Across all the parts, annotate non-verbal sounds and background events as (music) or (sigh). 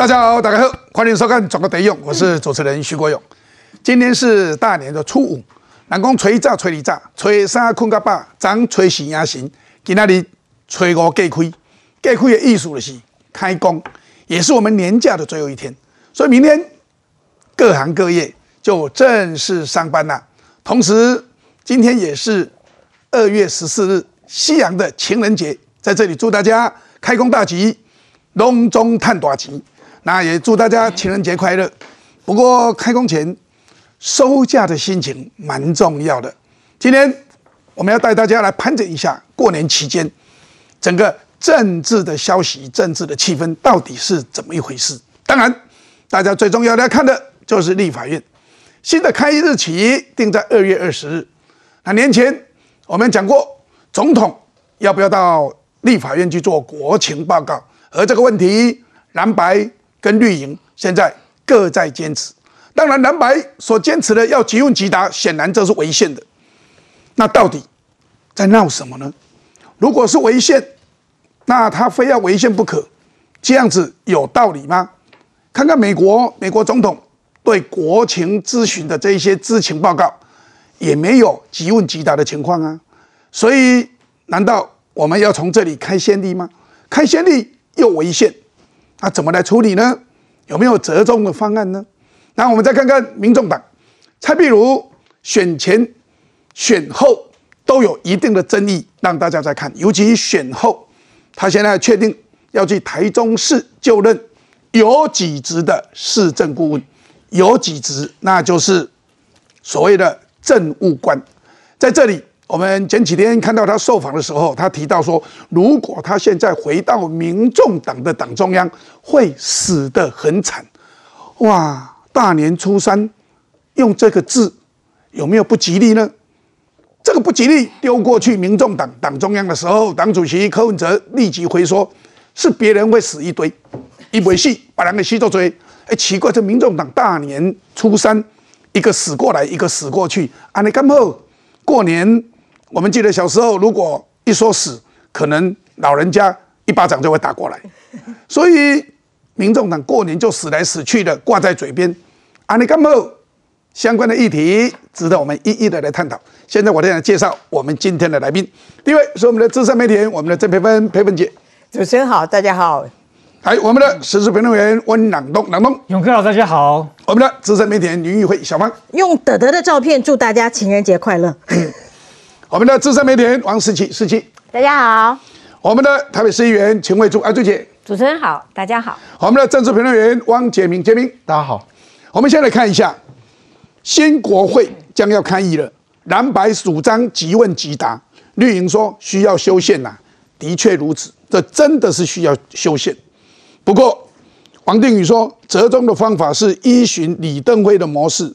大家好，大家好，欢迎收看《转个得用》，我是主持人徐国勇。今天是大年的初五，人讲吹炸吹二早，吹三困到饱，早吹死也行。今仔日吹五隔开，隔开的意思就是开工，也是我们年假的最后一天，所以明天各行各业就正式上班了。同时，今天也是二月十四日，西洋的情人节，在这里祝大家开工大吉，隆中探大吉。那也祝大家情人节快乐。不过开工前收假的心情蛮重要的。今天我们要带大家来盘点一下过年期间整个政治的消息、政治的气氛到底是怎么一回事。当然，大家最重要的要看的就是立法院新的开议日期定在二月二十日。那年前我们讲过，总统要不要到立法院去做国情报告，而这个问题蓝白。跟绿营现在各在坚持，当然蓝白所坚持的要即问即答，显然这是违宪的。那到底在闹什么呢？如果是违宪，那他非要违宪不可，这样子有道理吗？看看美国，美国总统对国情咨询的这一些知情报告，也没有即问即答的情况啊。所以，难道我们要从这里开先例吗？开先例又违宪？那怎么来处理呢？有没有折中的方案呢？那我们再看看民众党，蔡壁如选前、选后都有一定的争议，让大家再看。尤其选后，他现在确定要去台中市就任有几职的市政顾问，有几职，那就是所谓的政务官，在这里。我们前几天看到他受访的时候，他提到说，如果他现在回到民众党的党中央，会死得很惨。哇，大年初三用这个字，有没有不吉利呢？这个不吉利丢过去民众党党中央的时候，党主席柯文哲立即回说，是别人会死一堆，一尾戏把两个吸做追。哎，奇怪，这民众党大年初三一个死过来，一个死过去，啊，你干后过年。我们记得小时候，如果一说死，可能老人家一巴掌就会打过来。所以，民众党过年就死来死去的挂在嘴边。阿尼干莫相关的议题值得我们一一的来探讨。现在我来介绍我们今天的来宾。第一位是我们的资深媒体人，我们的郑培芬培芬姐。主持人好，大家好。还有我们的时事评论员温朗东朗东。永科好，大家好。我们的资深媒体人林玉慧小芳。用德德的照片祝大家情人节快乐。(laughs) 我们的资深媒体人王思琪，思琪，大家好。我们的台北市议员秦惠珠，阿朱姐，主持人好，大家好。我们的政治评论员汪杰明，杰明，大家好。我们先来看一下，新国会将要开议了，蓝白主张即问即答，绿营说需要修宪呐，的确如此，这真的是需要修宪。不过，王定宇说，折中的方法是依循李登辉的模式，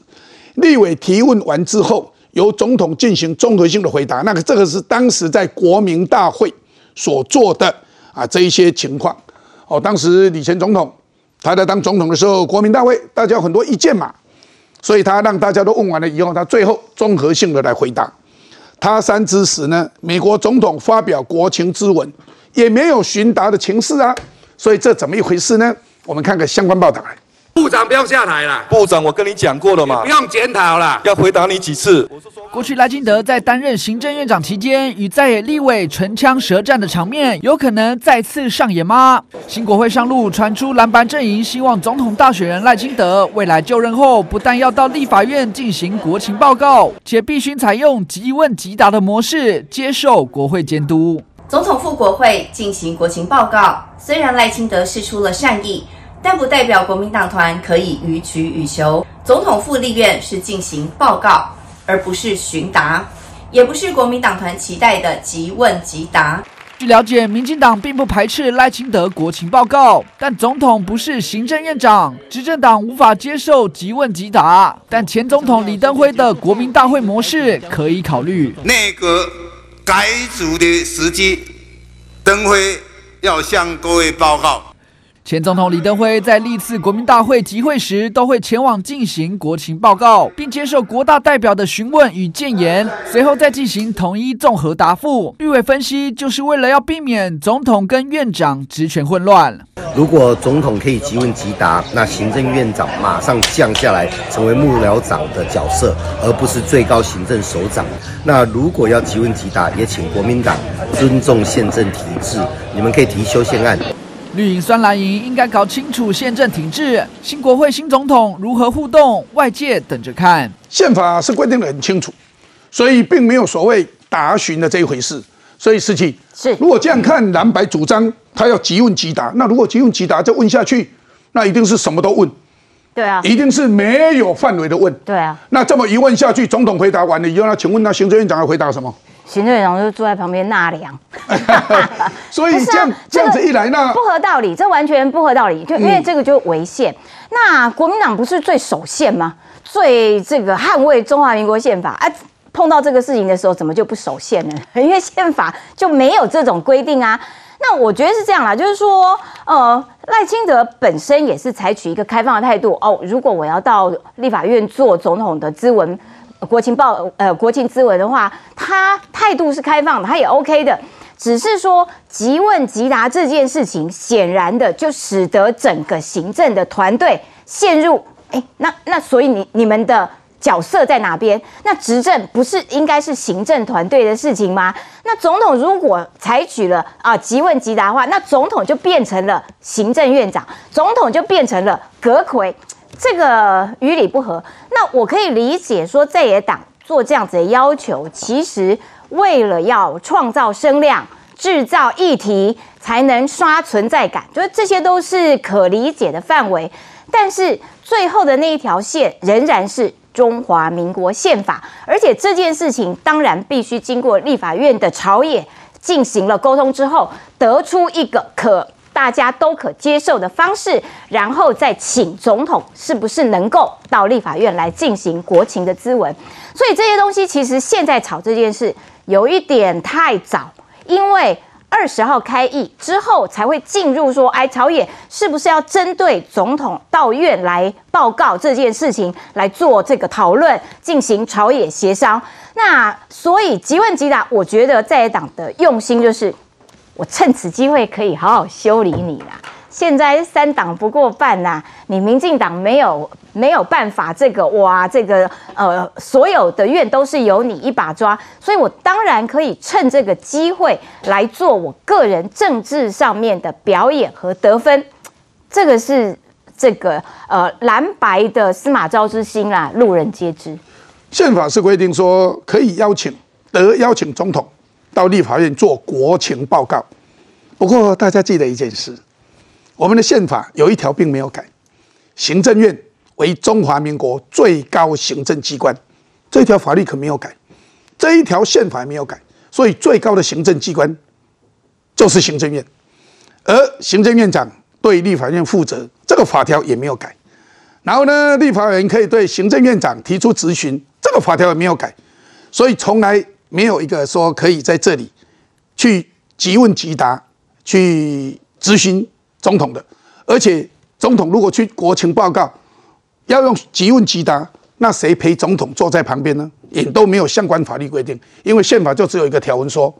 立委提问完之后。由总统进行综合性的回答，那个这个是当时在国民大会所做的啊这一些情况哦。当时李前总统他在当总统的时候，国民大会大家有很多意见嘛，所以他让大家都问完了以后，他最后综合性的来回答。他三之时呢，美国总统发表国情咨文，也没有询答的情势啊，所以这怎么一回事呢？我们看看相关报道。部长不用下台了，部长，我跟你讲过了嘛，不用检讨了，要回答你几次？过去赖清德在担任行政院长期间，与在野立委唇枪舌战的场面，有可能再次上演吗？新国会上路，传出蓝白阵营希望总统大选人赖清德未来就任后，不但要到立法院进行国情报告，且必须采用即问即答的模式，接受国会监督。总统赴国会进行国情报告，虽然赖清德示出了善意。但不代表国民党团可以予取予求。总统副立院是进行报告，而不是询答，也不是国民党团期待的即问即答。据了解，民进党并不排斥赖清德国情报告，但总统不是行政院长，执政党无法接受即问即答。但前总统李登辉的国民大会模式可以考虑。内阁改组的时机，登辉要向各位报告。前总统李登辉在历次国民大会集会时，都会前往进行国情报告，并接受国大代表的询问与建言，随后再进行统一综合答复。绿委分析，就是为了要避免总统跟院长职权混乱。如果总统可以即问即答，那行政院长马上降下来，成为幕僚长的角色，而不是最高行政首长。那如果要即问即答，也请国民党尊重宪政体制，你们可以提修宪案。绿营酸蓝营应该搞清楚宪政体制，新国会新总统如何互动，外界等着看。宪法是规定的很清楚，所以并没有所谓答询的这一回事。所以，事情是如果这样看蓝白主张，他要即问即答，那如果即问即答再问下去，那一定是什么都问，对啊，一定是没有范围的问。对啊，那这么一问下去，总统回答完了以后，那请问那行政院长要回答什么？行政院长就坐在旁边纳凉。(laughs) 所以这样这样子一来，呢不合道理，这完全不合道理。就因为这个就违宪。那国民党不是最守宪吗？最这个捍卫中华民国宪法啊。碰到这个事情的时候，怎么就不守宪呢？(laughs) 因为宪法就没有这种规定啊。那我觉得是这样啦，就是说，呃，赖清德本身也是采取一个开放的态度哦。如果我要到立法院做总统的咨文、呃国情报、呃国情咨文的话，他态度是开放的，他也 OK 的。只是说即问即答这件事情，显然的就使得整个行政的团队陷入，哎，那那所以你你们的角色在哪边？那执政不是应该是行政团队的事情吗？那总统如果采取了啊即问即答的话，那总统就变成了行政院长，总统就变成了阁魁，这个于理不合。那我可以理解说在野党做这样子的要求，其实为了要创造声量。制造议题才能刷存在感，就是这些都是可理解的范围。但是最后的那一条线仍然是中华民国宪法，而且这件事情当然必须经过立法院的朝野进行了沟通之后，得出一个可大家都可接受的方式，然后再请总统是不是能够到立法院来进行国情的咨文。所以这些东西其实现在吵这件事有一点太早。因为二十号开议之后，才会进入说，哎，朝野是不是要针对总统到院来报告这件事情来做这个讨论，进行朝野协商？那所以即问即答，我觉得在野党的用心就是，我趁此机会可以好好修理你啦。现在三党不过半呐、你民进党没有没有办法，这个哇，这个呃，所有的院都是由你一把抓，所以我当然可以趁这个机会来做我个人政治上面的表演和得分，这个是这个呃蓝白的司马昭之心啦，路人皆知。宪法是规定说可以邀请得邀请总统到立法院做国情报告。不过大家记得一件事，我们的宪法有一条并没有改，行政院为中华民国最高行政机关，这条法律可没有改，这一条宪法没有改，所以最高的行政机关就是行政院，而行政院长对立法院负责，这个法条也没有改。然后呢，立法委员可以对行政院长提出质询，这个法条也没有改，所以从来没有一个说可以在这里去即问即答、去咨询总统的。而且总统如果去国情报告，要用即问即答，那谁陪总统坐在旁边呢？也都没有相关法律规定，因为宪法就只有一个条文说，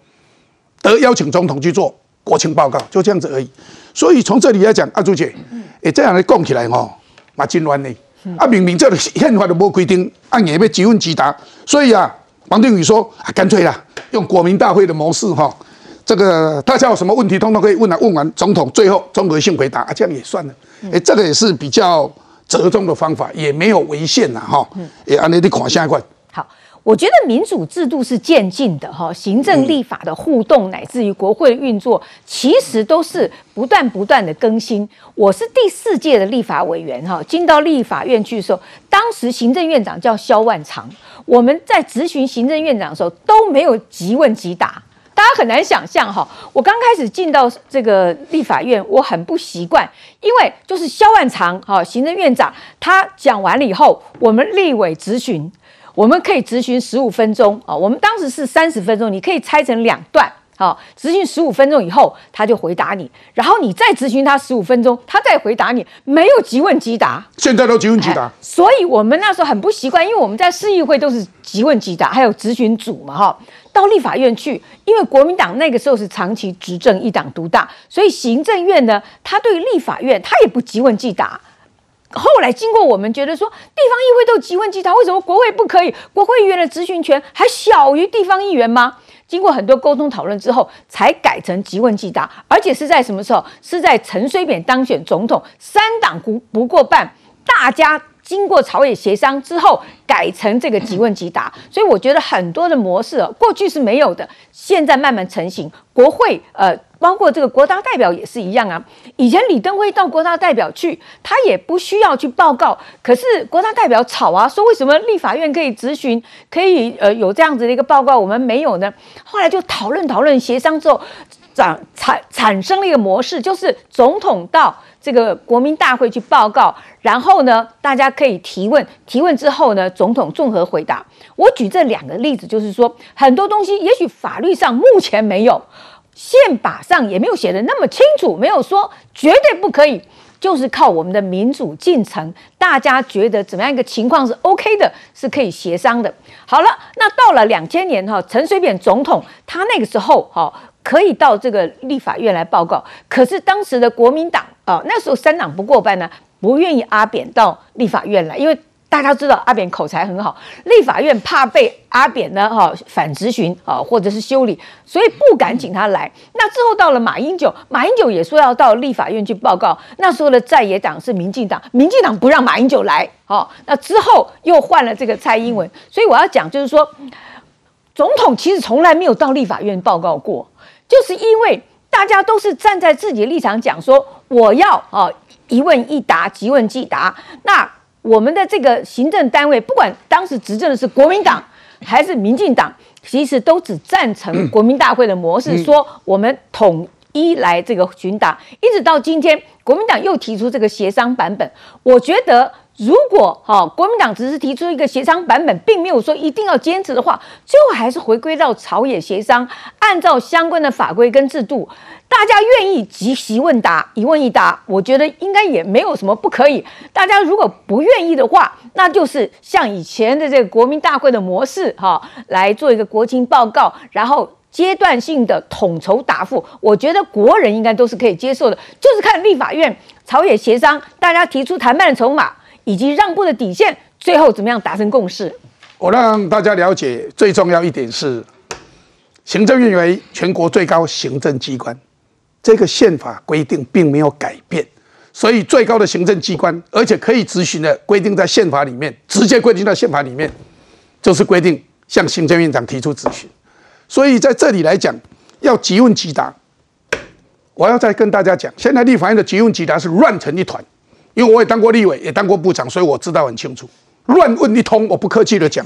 得邀请总统去做国情报告，就这样子而已。所以从这里来讲，阿朱姐，诶，这样来讲起来哦，嘛真乱呢。啊，明明这个宪法都无规定，按也要即问即答，所以啊，王定宇说啊，干脆啦，用国民大会的模式哈，这个大家有什么问题，通通可以问啊，问完总统最后综合性回答啊，这样也算了。诶，这个也是比较折中的方法，也没有违宪呐哈。也按你你看下一块。好，我觉得民主制度是渐进的哈，行政立法的互动，乃至于国会的运作，其实都是不断不断的更新。我是第四届的立法委员哈，进到立法院去的时候，当时行政院长叫萧万长，我们在质询行政院长的时候都没有即问即答。大家很难想象哈，我刚开始进到这个立法院，我很不习惯，因为就是萧万长哈，行政院长他讲完了以后，我们立委质询，我们可以质询十五分钟啊，我们当时是三十分钟，你可以拆成两段好，咨询十五分钟以后，他就回答你，然后你再咨询他十五分钟，他再回答你，没有即问即答。现在都即问即答哎，所以我们那时候很不习惯，因为我们在市议会都是即问即答，还有咨询组嘛，哈。到立法院去，因为国民党那个时候是长期执政，一党独大，所以行政院呢，他对立法院他也不即问即答。后来经过我们觉得说，地方议会都即问即答，为什么国会不可以？国会议员的咨询权还小于地方议员吗？经过很多沟通讨论之后，才改成即问即答，而且是在什么时候？是在陈水扁当选总统，三党不不过半，大家经过朝野协商之后，改成这个即问即答。所以我觉得很多的模式、哦、过去是没有的，现在慢慢成型。国会呃。包括这个国大代表也是一样啊。以前李登辉到国大代表去，他也不需要去报告，可是国大代表吵啊，说为什么立法院可以咨询，可以呃有这样子的一个报告，我们没有呢？后来就讨论讨论协商之后，产产产生了一个模式，就是总统到这个国民大会去报告，然后呢，大家可以提问，提问之后呢，总统综合回答。我举这两个例子，就是说很多东西，也许法律上目前没有。宪法上也没有写的那么清楚，没有说绝对不可以，就是靠我们的民主进程，大家觉得怎么样一个情况是 OK 的，是可以协商的。好了，那到了两千年哈，陈水扁总统他那个时候哈可以到这个立法院来报告，可是当时的国民党啊，那时候三党不过半呢，不愿意阿扁到立法院来，因为。大家知道阿扁口才很好，立法院怕被阿扁呢哈反质询啊，或者是修理，所以不敢请他来。那之后到了马英九，马英九也说要到立法院去报告。那时候的在野党是民进党，民进党不让马英九来。哦，那之后又换了这个蔡英文，所以我要讲就是说，总统其实从来没有到立法院报告过，就是因为大家都是站在自己的立场讲说，我要啊一问一答，即问即答。那我们的这个行政单位，不管当时执政的是国民党还是民进党，其实都只赞成国民大会的模式，说我们统一来这个巡打。一直到今天，国民党又提出这个协商版本，我觉得。如果哈、哦、国民党只是提出一个协商版本，并没有说一定要坚持的话，最后还是回归到朝野协商，按照相关的法规跟制度，大家愿意即席问答，一问一答，我觉得应该也没有什么不可以。大家如果不愿意的话，那就是像以前的这个国民大会的模式哈、哦，来做一个国情报告，然后。阶段性的统筹答复，我觉得国人应该都是可以接受的，就是看立法院朝野协商，大家提出谈判的筹码以及让步的底线，最后怎么样达成共识。我让大家了解最重要一点是，行政院为全国最高行政机关，这个宪法规定并没有改变，所以最高的行政机关，而且可以执行的规定在宪法里面，直接规定在宪法里面，就是规定向行政院长提出质询。所以在这里来讲，要即问即答。我要再跟大家讲，现在立法院的即问即答是乱成一团，因为我也当过立委，也当过部长，所以我知道很清楚。乱问一通，我不客气的讲，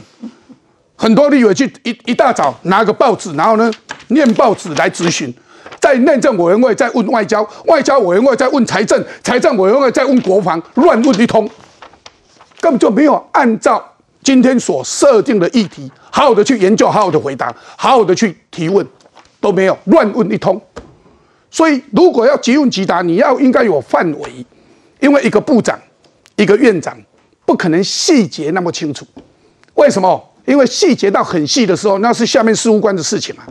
很多立委去一一大早拿个报纸，然后呢念报纸来咨询，在内政委员会在问外交，外交委员会在问财政，财政委员会在问国防，乱问一通，根本就没有按照今天所设定的议题，好好的去研究，好好的回答，好好的去提问，都没有，乱问一通。所以如果要即问即答，你要应该有范围，因为一个部长，一个院长。不可能细节那么清楚，为什么？因为细节到很细的时候，那是下面事务官的事情嘛，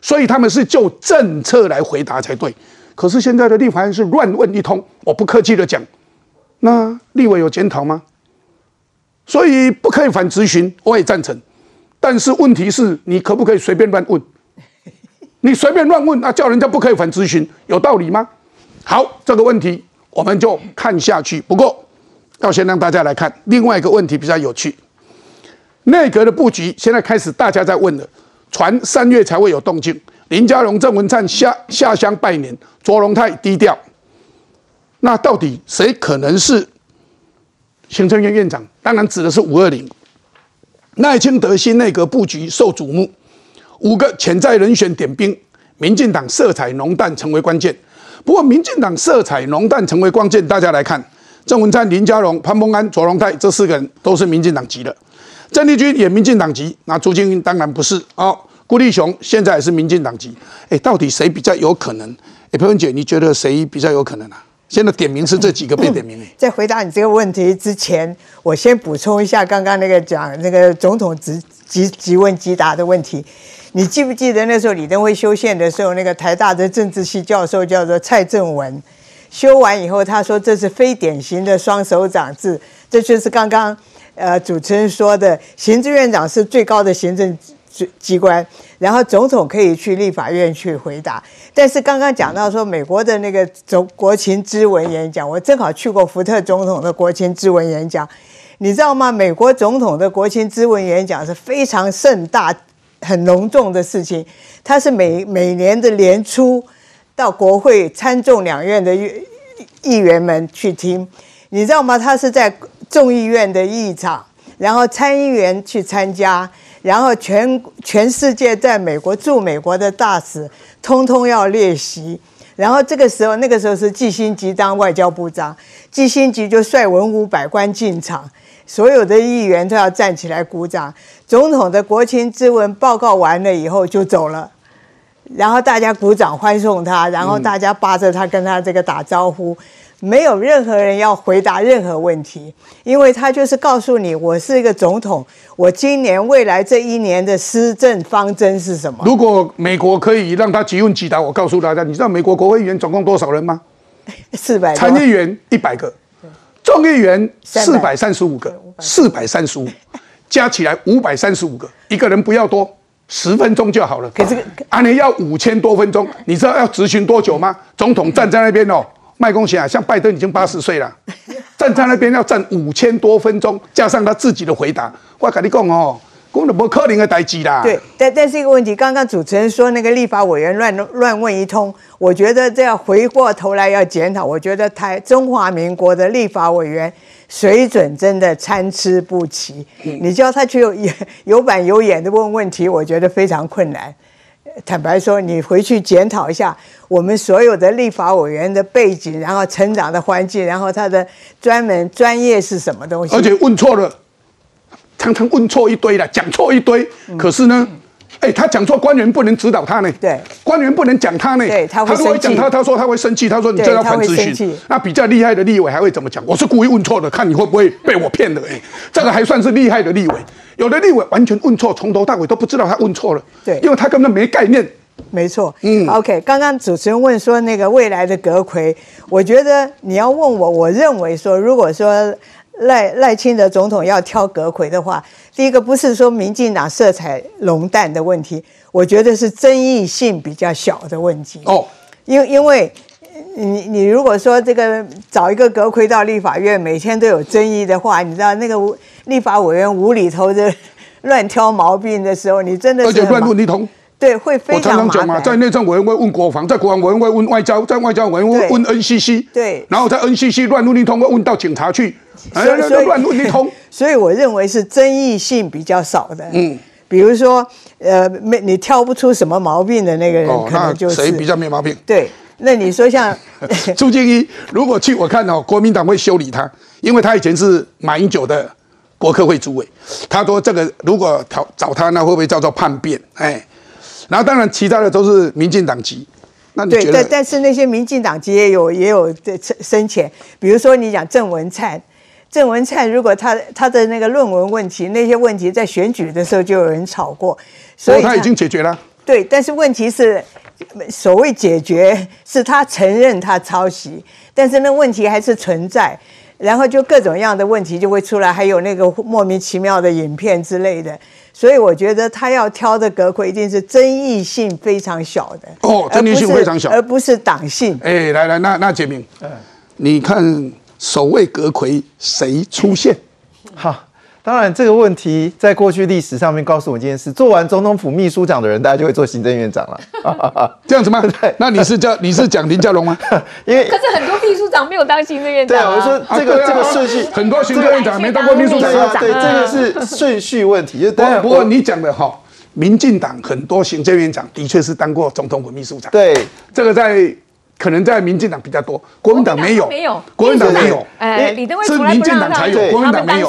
所以他们是就政策来回答才对。可是现在的立法院是乱问一通，我不客气的讲，那立委有检讨吗？所以不可以反咨询，我也赞成。但是问题是你可不可以随便乱问？你随便乱问，那叫人家不可以反咨询，有道理吗？好，这个问题我们就看下去。不过。要先让大家来看另外一个问题比较有趣，内阁的布局现在开始大家在问了，传三月才会有动静。林佳龙、郑文灿下下乡拜年，卓荣泰低调，那到底谁可能是行政院院长？当然指的是五二零。赖清德新内阁布局受瞩目，五个潜在人选点兵，民进党色彩浓淡成为关键。不过民进党色彩浓淡成为关键，大家来看。郑文灿、林佳龙、潘孟安、卓荣泰这四个人都是民进党籍的，郑丽君也民进党籍，那朱金英当然不是哦。辜立雄现在也是民进党籍，哎，到底谁比较有可能？哎，彭文姐，你觉得谁比较有可能啊？现在点名是这几个被点名哎。(laughs) 在回答你这个问题之前，我先补充一下刚刚那个讲那个总统直即即问即答的问题。你记不记得那时候李登辉修宪的时候，那个台大的政治系教授叫做蔡正文，修完以后他说这是非典型的双手掌制，这就是刚刚呃主持人说的，行政院长是最高的行政机关，然后总统可以去立法院去回答。但是刚刚讲到说美国的那个总国情咨文演讲，我正好去过福特总统的国情咨文演讲，你知道吗？美国总统的国情咨文演讲是非常盛大。很隆重的事情，他是每每年的年初到国会参众两院的议员们去听，你知道吗？他是在众议院的议场，然后参议员去参加，然后全全世界在美国驻美国的大使通通要列席，然后这个时候那个时候是季新吉当外交部长，季新吉就率文武百官进场。所有的议员都要站起来鼓掌。总统的国情咨文报告完了以后就走了，然后大家鼓掌欢送他，然后大家扒着他跟他这个打招呼，没有任何人要回答任何问题，因为他就是告诉你，我是一个总统，我今年未来这一年的施政方针是什么？如果美国可以让他即问即答，我告诉大家，你知道美国国会议员总共多少人吗？四百。参议员一百个。众议员四百三十五个，四百三十五，(laughs) 加起来五百三十五个，一个人不要多，十分钟就好了。可是，安尼要五千多分钟，你知道要执行多久吗？总统站在那边哦，麦公贤啊，像拜登已经八十岁了，(laughs) 站在那边要站五千多分钟，加上他自己的回答，我跟你讲哦。根本不可能的代志啦。对，但但是一个问题，刚刚主持人说那个立法委员乱乱问一通，我觉得这要回过头来要检讨。我觉得台中华民国的立法委员水准真的参差不齐。你叫他去有有板有眼的问问题，我觉得非常困难。坦白说，你回去检讨一下我们所有的立法委员的背景，然后成长的环境，然后他的专门专业是什么东西，而且问错了。常常问错一堆了，讲错一堆，可是呢，哎，他讲错，官员不能指导他呢。对，官员不能讲他呢。对，他会生气。讲他，他说他会生气，他说你这要反咨询。那比较厉害的立委还会怎么讲？我是故意问错的，看你会不会被我骗的。哎，这个还算是厉害的立委。有的立委完全问错，从头到尾都不知道他问错了。对，因为他根本没概念。没错。嗯。OK，刚刚主持人问说那个未来的阁魁，我觉得你要问我，我认为说，如果说。赖赖清德总统要挑阁魁的话，第一个不是说民进党色彩浓淡的问题，我觉得是争议性比较小的问题。哦，因因为你你如果说这个找一个阁魁到立法院，每天都有争议的话，你知道那个立法委员无厘头的 (laughs) 乱挑毛病的时候，你真的而且乱问一通。对，会非常我常常讲嘛。在内政委员会问国防，在国防委员会问外交，在外交委员会问 NCC，对，然后在 NCC 乱问一通，会问到警察去。所以乱弄一通，(laughs) 所以我认为是争议性比较少的。嗯，比如说，呃，没你挑不出什么毛病的那个人，可能就是谁比较没毛病？对，那你说像 (laughs) 朱建一，如果去我看哦，国民党会修理他，因为他以前是马英九的国科会主委。他说这个如果找找他，那会不会叫做叛变？哎，然后当然其他的都是民进党籍。那你觉得？但但是那些民进党籍也有也有这深浅，比如说你讲郑文灿。郑文灿如果他他的那个论文问题那些问题在选举的时候就有人吵过，所以他已经解决了。对，但是问题是，所谓解决是他承认他抄袭，但是那问题还是存在，然后就各种样的问题就会出来，还有那个莫名其妙的影片之类的，所以我觉得他要挑的阁魁一定是争议性非常小的哦，争议性非常小，而不是党性。哎，来来，那那杰明，你看。首位阁魁谁出现？好，当然这个问题在过去历史上面告诉我一件事：做完总统府秘书长的人，大家就会做行政院长了。(laughs) 这样子吗？(laughs) 对。那你是叫你是讲林佳龙吗？(laughs) 因为可是很多秘书长没有当行政院长。对，我说这个这个顺序，很多行政院长没当过秘书长。对，这个是顺序问题。就不过你讲的哈，民进党很多行政院长的确是当过总统府秘书长。对，这个在。可能在民进党比较多，国民党没有，没有国民党没有，哎，李登辉是民进党才有，国民党没有。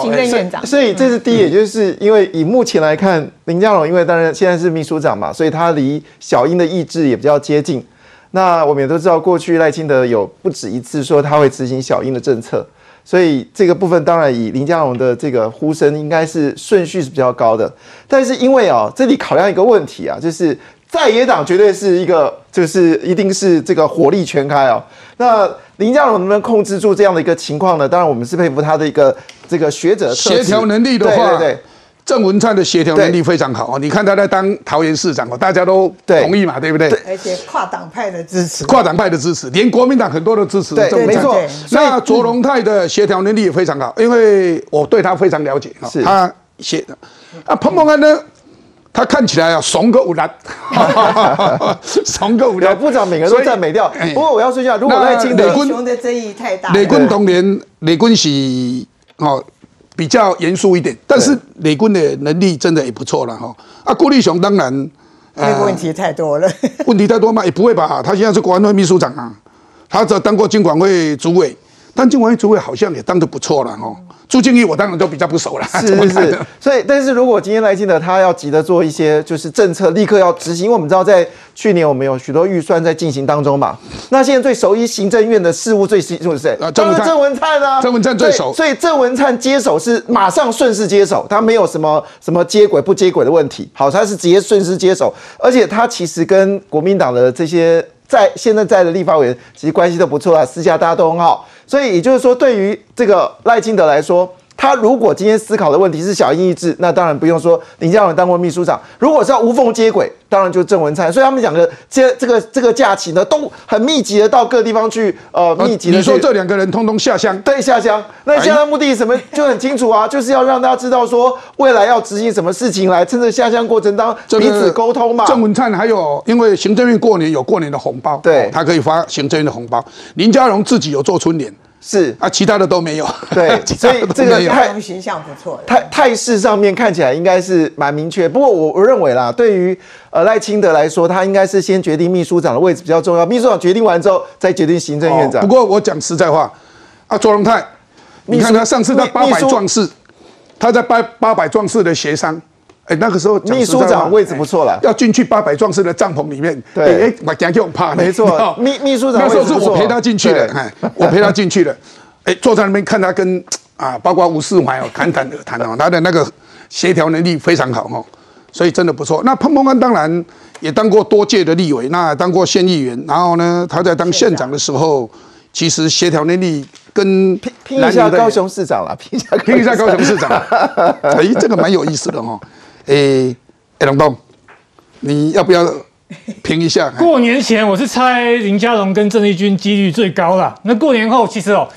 所以这是第一，也就是因为以目前来看，林佳龙因为当然现在是秘书长嘛，所以他离小英的意志也比较接近。那我们也都知道，过去赖清德有不止一次说他会执行小英的政策，所以这个部分当然以林佳龙的这个呼声应该是顺序是比较高的。但是因为哦，这里考量一个问题啊，就是在野党绝对是一个，就是一定是这个火力全开哦。那林佳龙能不能控制住这样的一个情况呢？当然，我们是佩服他的一个这个学者协调能力的话，对对对郑文灿的协调能力非常好哦。你看他在当桃园市长哦，大家都同意嘛，对不对？而且跨党派的支持，跨党派的支持，连国民党很多都支持对郑文灿没错那卓荣泰的协调能力也非常好，因为我对他非常了解啊是。他写的啊，彭彭安呢，他看起来啊，怂个五兰，(laughs) 怂个五有兰。部长每个人都赞美掉哎。不过我要说一下，如果那赖清德雷 quân 熊的争议太大了。雷军当年，雷军是哦比较严肃一点，但是雷军的能力真的也不错了哈。啊，郭立雄当然那个问题太多了。问题太多嘛，也不会吧？他现在是国安会秘书长啊，他只当过经管会主委，但金管会主委好像也当得不错了哦。朱敬义我当然都比较不熟了，是 (laughs) 是是所以但是如果今天赖清德他要急着做一些就是政策，立刻要执行，因为我们知道在去年我们有许多预算在进行当中嘛。那现在最熟悉行政院的事务最清楚是谁？啊郑文灿当然郑文灿啊，郑文灿最熟所以所以郑文灿接手是马上顺势接手，他没有什么什么接轨不接轨的问题。好，他是直接顺势接手，而且他其实跟国民党的这些在现在在的立法委员其实关系都不错啊，私下大家都很好。所以也就是说，对于这个赖清德来说。他如果今天思考的问题是小英意志，那当然不用说林佳龙当过秘书长。如果是要无缝接轨，当然就是郑文灿。所以他们两个这这个这个假期呢，都很密集的到各地方去，呃，密集的你说这两个人通通下乡，对下乡。那下乡目的什么就很清楚啊，就是要让大家知道说未来要执行什么事情来，趁着下乡过程当中彼此沟通嘛。郑文灿还有，因为行政院过年有过年的红包，对哦他可以发行政院的红包。林佳龙自己有做春联，是啊，其他的都没有。对 (laughs) 所以这个没有太形象不错。态态势上面看起来应该是蛮明确，不过我我认为啦，对于呃赖清德来说，他应该是先决定秘书长的位置比较重要，秘书长决定完之后再决定行政院长。哦不过我讲实在话，啊，卓荣泰，你看他上次在八百壮士，他在八八百壮士的协商，哎，那个时候秘书长位置不错啦哎要进去八百壮士的帐篷里面，对。哎，我讲就怕，没错秘秘书长那时候是我陪他进去的，对。哎，(laughs) 我陪他进去的，哎，坐在那边看他跟啊，包括吴世怀哦，侃侃而谈哦，他的那个协调能力非常好哦，所以真的不错。那彭彭安当然也当过多届的立委，那当过县议员，然后呢，他在当县长。的时候，其实协调能力跟拼拼一下高雄市长啦，拼一下 (laughs) 拼一下高雄市长，(laughs) 哎，这个蛮有意思的哦。哎，哎，龙东，你要不要评一下？(laughs) 过年前我是猜林佳龙跟郑丽君几率最高啦。那过年后其实哦，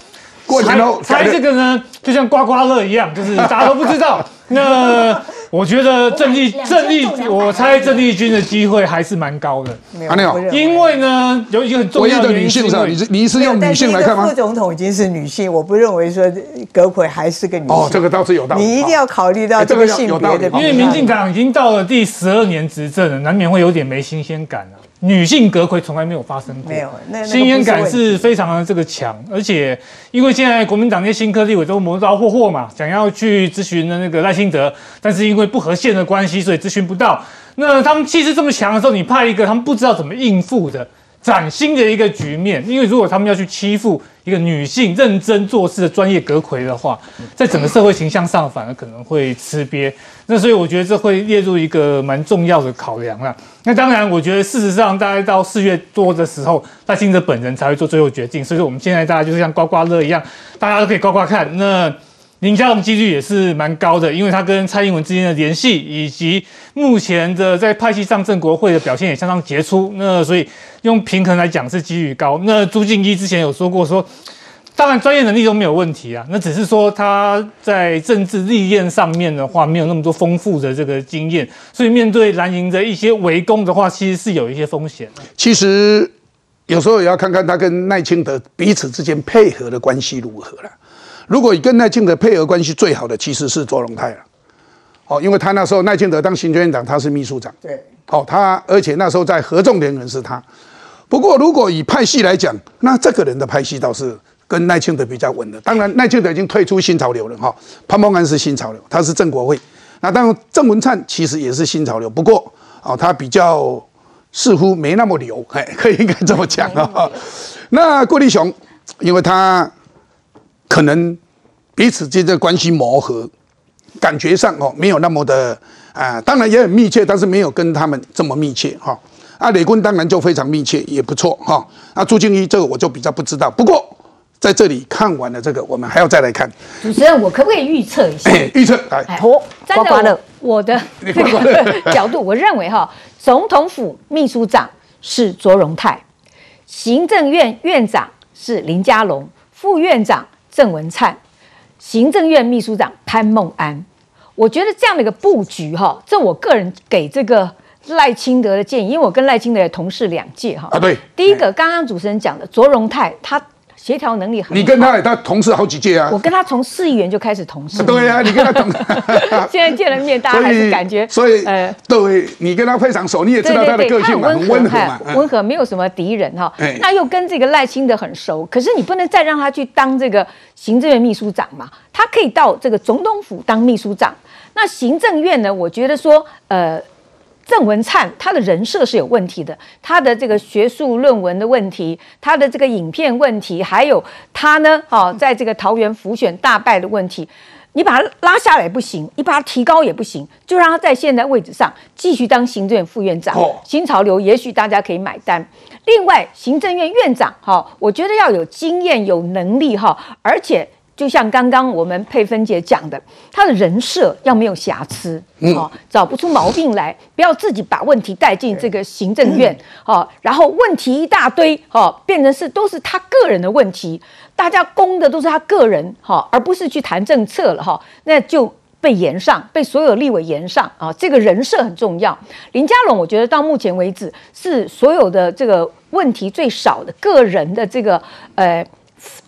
过年后猜这个呢，就像刮刮乐一样，就是大家都不知道。(laughs) 那我觉得郑丽郑丽，我猜郑丽君的机会还是蛮高的，没有因为呢有一个很重要的女性你是你是用女性来看吗副？总统已经是女性，我不认为说葛奎还是个女性。哦，这个倒是有道理。你一定要考虑到哎这个性别的，因为民进党已经到了第十二年执政了，难免会有点没新鲜感啊。女性隔魁从来没有发生过，没有新鲜感是非常的这个强，而且因为现在国民党那些新科立委都磨刀霍霍嘛，想要去咨询的那个赖清德，但是因为不合宪的关系，所以咨询不到。那他们气势这么强的时候，你派一个他们不知道怎么应付的崭新的一个局面，因为如果他们要去欺负一个女性认真做事的专业阁魁的话，在整个社会形象上反而可能会吃瘪。那所以我觉得这会列入一个蛮重要的考量了。那当然，我觉得事实上大概到四月多的时候，赖清德本人才会做最后决定。所以说我们现在大家就是像刮刮乐一样，大家都可以刮刮看。那林佳龙几率也是蛮高的，因为他跟蔡英文之间的联系，以及目前的在派系上正国会的表现也相当杰出。那所以用平衡来讲是几率高。那朱敬一之前有说过说。当然，专业能力都没有问题啊，那只是说他在政治历练上面的话，没有那么多丰富的这个经验，所以面对蓝营的一些围攻的话，其实是有一些风险。其实有时候也要看看他跟赖清德彼此之间配合的关系如何了。如果跟赖清德配合关系最好的，其实是卓荣泰了。哦，因为他那时候赖清德当行政院长，他是秘书长。对，哦，他而且那时候在合众联盟是他。不过如果以派系来讲，那这个人的派系倒是跟赖清德比较稳的。当然，赖清德已经退出新潮流了哈，潘孟安是新潮流，他是郑国会。那当然，郑文灿其实也是新潮流，不过哦，他比较似乎没那么流，哎，可以应该这么讲啊。那郭立雄，因为他可能彼此之间的关系磨合，感觉上哦没有那么的啊，当然也很密切，但是没有跟他们这么密切哈。啊，雷 quân 当然就非常密切，也不错哈。啊，朱静怡这个我就比较不知道，不过在这里看完了这个，我们还要再来看。主持人，我可不可以预测一下？预测来，哦，站在我我的 (laughs) 这个 (laughs) 角度，我认为哈，总统府秘书长是卓荣泰，行政院院长是林佳龙，副院长郑文灿，行政院秘书长潘孟安。我觉得这样的一个布局哈，这我个人给这个。赖清德的建议，因为我跟赖清德也同事两届哈。啊，对。第一个，刚刚主持人讲的卓荣泰，他协调能力很。你跟他他同事好几届啊？我跟他从市议员就开始同事。对啊，(laughs) 你跟他同。(laughs) 现在见了面，大家还是感觉。所以，呃，对你跟他非常熟，你也知道他的个性嘛，很温和嘛，温和，没有什么敌人哈。那又跟这个赖清德很熟，可是你不能再让他去当这个行政院秘书长嘛？他可以到这个总统府当秘书长。那行政院呢？我觉得说，呃。郑文灿他的人设是有问题的，他的这个学术论文的问题，他的这个影片问题，还有他呢，哦，在这个桃园浮选大败的问题，你把他拉下来不行，你把他提高也不行，就让他在现在位置上继续当行政院副院长。新潮流也许大家可以买单。另外，行政院院长哈，我觉得要有经验、有能力哈，而且。就像刚刚我们佩芬姐讲的，他的人设要没有瑕疵，哦，找不出毛病来，不要自己把问题带进这个行政院，哦，然后问题一大堆，哦，变成是都是他个人的问题，大家攻的都是他个人，哈，而不是去谈政策了，哈，那就被延上，被所有立委延上，啊，这个人设很重要。林佳龙，我觉得到目前为止是所有的这个问题最少的，个人的这个呃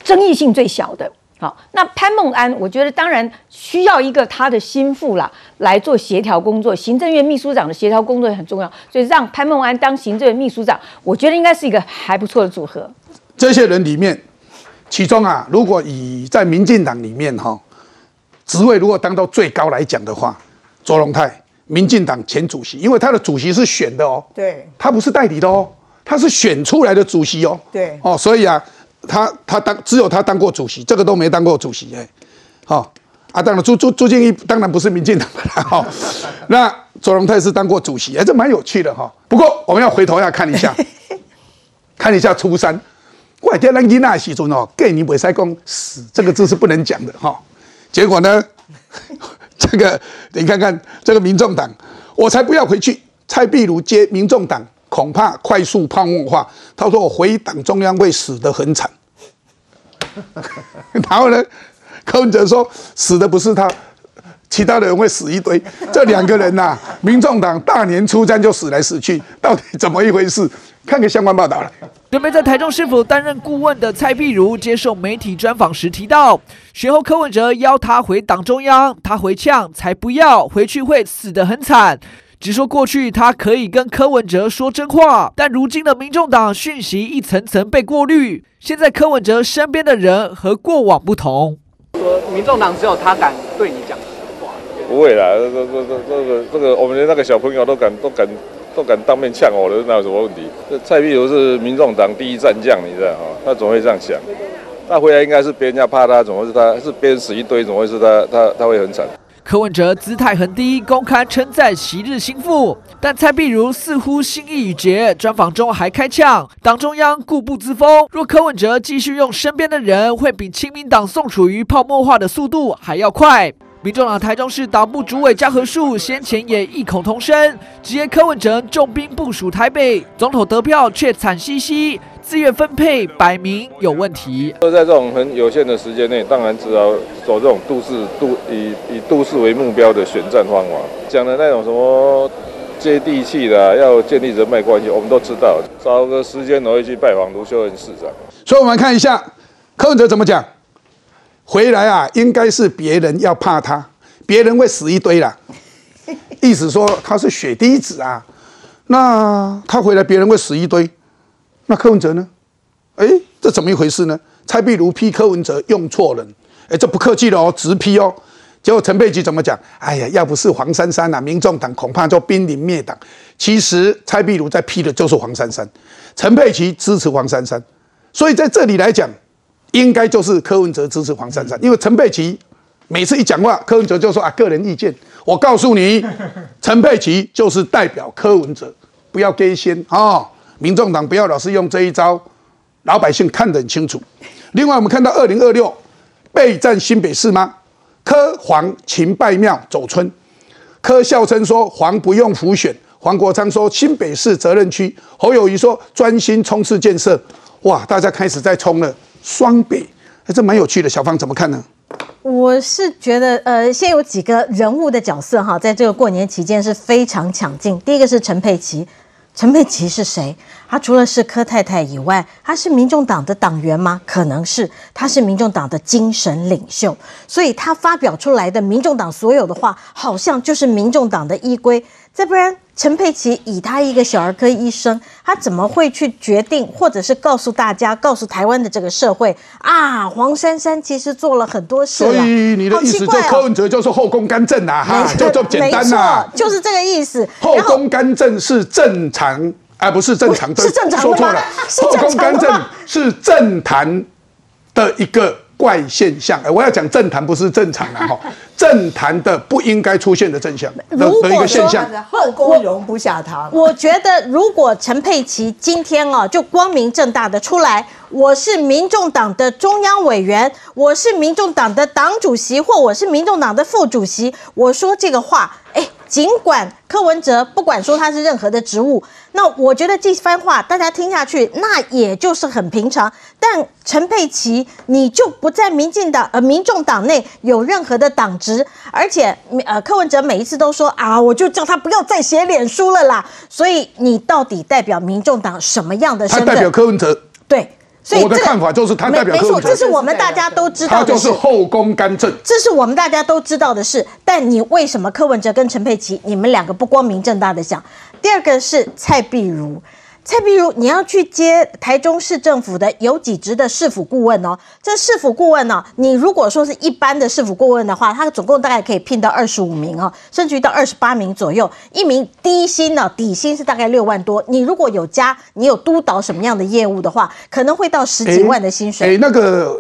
争议性最小的。好，那潘孟安，我觉得当然需要一个他的心腹啦来做协调工作，行政院秘书长的协调工作也很重要，所以让潘孟安当行政院秘书长，我觉得应该是一个还不错的组合。这些人里面，其中啊，如果以在民进党里面哈，职位如果当到最高来讲的话，卓荣泰，民进党前主席，因为他的主席是选的哦，对，他不是代理的哦，他是选出来的主席哦，对，哦，所以啊。他他当只有他当过主席，这个都没当过主席哎，好啊，当然朱朱朱建一当然不是民进党的哈，(laughs) 那左荣泰是当过主席，哎，这蛮有趣的哈。不过我们要回头要看一下，看一下初三，我天咱囡仔时阵哦，给你未使讲死这个字是不能讲的哈。结果呢，这个你看看这个民众党，我才不要回去，蔡壁如接民众党。恐怕快速泡沫化。他说：“我回党中央会死得很惨。(laughs) ”然后呢，柯文哲说：“死的不是他，其他的人会死一堆。”这两个人呐，(laughs) 民众党大年初三就死来死去，到底怎么一回事？看个相关报道了。准备在台中市府担任顾问的蔡碧如接受媒体专访时提到，随后柯文哲邀他回党中央，他回呛：“才不要回去，会死得很惨。”只说过去他可以跟柯文哲说真话，但如今的民众党讯息一层层被过滤。现在柯文哲身边的人和过往不同，说民众党只有他敢对你讲实话，不会啦，这这这这个这个我们连那个小朋友都敢都敢都敢当面呛我的，那有什么问题？这蔡壁如是民众党第一战将，你知道哈？他总会这样想，他回来应该是别人家怕他，怎么会是他？是别人死一堆，怎么会是他？他他会很惨。柯文哲姿态很低，公开称赞昔日心腹，但蔡碧如似乎心意已决。专访中还开呛，党中央固步自封，若柯文哲继续用身边的人，会比亲民党宋楚瑜泡沫化的速度还要快。民众党台中市党部主委嘉和树先前也异口同声，直言柯文哲重兵部署台北，总统得票却惨兮兮。资源分配摆明有问题。都在这种很有限的时间内，当然只要走这种都市都以以都市为目标的选战方法。讲的那种什么接地气的，要建立人脉关系，我们都知道。找个时间我会去拜访卢秀恩市长。所以我们看一下柯文哲怎么讲。回来啊，应该是别人要怕他，别人会死一堆啦。(laughs) 意思说他是血滴子啊，那他回来别人会死一堆。那柯文哲呢？哎，这怎么一回事呢？蔡壁如批柯文哲用错人，哎，这不客气了哦，直批哦。结果陈佩琪怎么讲？哎呀，要不是黄珊珊啊，民众党恐怕就濒临灭党。其实蔡壁如在批的就是黄珊珊，陈佩琪支持黄珊珊，所以在这里来讲，应该就是柯文哲支持黄珊珊，因为陈佩琪每次一讲话，柯文哲就说啊个人意见。我告诉你，(laughs) 陈佩琪就是代表柯文哲，不要给先啊！民众党不要老是用这一招，老百姓看得很清楚。另外，我们看到二零二六备战新北市吗？柯黄秦拜庙走村，柯笑称说黄不用浮选，黄国昌说新北市责任区，侯友谊说专心冲刺建设。哇，大家开始在冲了双北，哎，这蛮有趣的。小芳怎么看呢？我是觉得，呃，先有几个人物的角色哈，在这个过年期间是非常抢镜。第一个是陈佩琪，陈佩琪是谁？她除了是柯太太以外，她是民众党的党员吗？可能是，她是民众党的精神领袖，所以她发表出来的民众党所有的话，好像就是民众党的依规。再不然，陈佩琪以他一个小儿科医生，他怎么会去决定，或者是告诉大家，告诉台湾的这个社会啊？黄珊珊其实做了很多事。所以你的意思，就柯文哲就是后宫干政啊？哈，就这么简单呐？就是这个意思。后宫干政是正常。而不是正常，是正常说错了。后宫干政是政坛的一个怪现象。哎，我要讲政坛不是正常的哈，(laughs) 政坛的不应该出现的正象的一个现象。后宫容不下他。我觉得，如果陈佩琪今天哦，就光明正大的出来，我是民众党的中央委员，我是民众党的党主席，或我是民众党的副主席，我说这个话，哎。尽管柯文哲不管说他是任何的职务，那我觉得这番话大家听下去，那也就是很平常。但陈佩琪，你就不在民进党呃民众党内有任何的党职，而且呃柯文哲每一次都说啊，我就叫他不要再写脸书了啦。所以你到底代表民众党什么样的身份？他代表柯文哲。对。我的看法就是他代表柯文哲，这是我们大家都知道的事。他就是后宫干政，这是我们大家都知道的事。但你为什么柯文哲跟陈佩琪，你们两个不光明正大的讲？第二个是蔡碧如。蔡碧如，你要去接台中市政府的有几职的市府顾问哦。这市府顾问呢，你如果说是一般的市府顾问的话，他总共大概可以聘到二十五名哦，甚至于到二十八名左右。一名低薪呢，底薪是大概六万多。你如果有加，你有督导什么样的业务的话，可能会到十几万的薪水。哎，那个。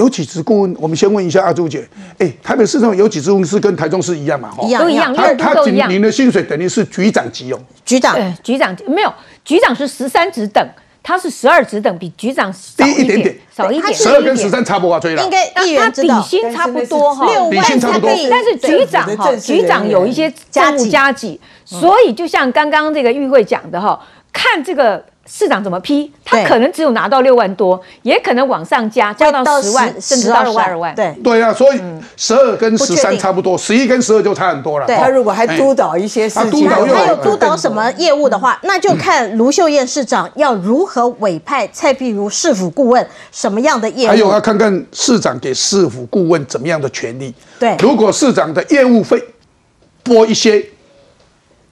有几只顾问？我们先问一下阿朱姐。哎，台北市政有几只顾问是跟台中市一样嘛？一样，都一样，他他领的薪水等于是局长级哦。局长，局长没有，局长是十三职等，他是十二职等，比局长少一点点，少一点。十二跟十三差不多，追了。应该议员知底薪差不多哈，六万差不多。但是局长哈，局长有一些加务加级，所以就像刚刚这个议会讲的哈，看这个。市长怎么批？他可能只有拿到六万多，也可能往上加，加到十万，甚至到十二万。对对啊，所以十二跟十三差不多，十一跟十二就差很多了。他如果还督导一些事情，他有督导什么业务的话，那就看卢秀燕市长要如何委派蔡碧如市府顾问什么样的业务。还有要看看市长给市府顾问怎么样的权利。对，如果市长的业务费拨一些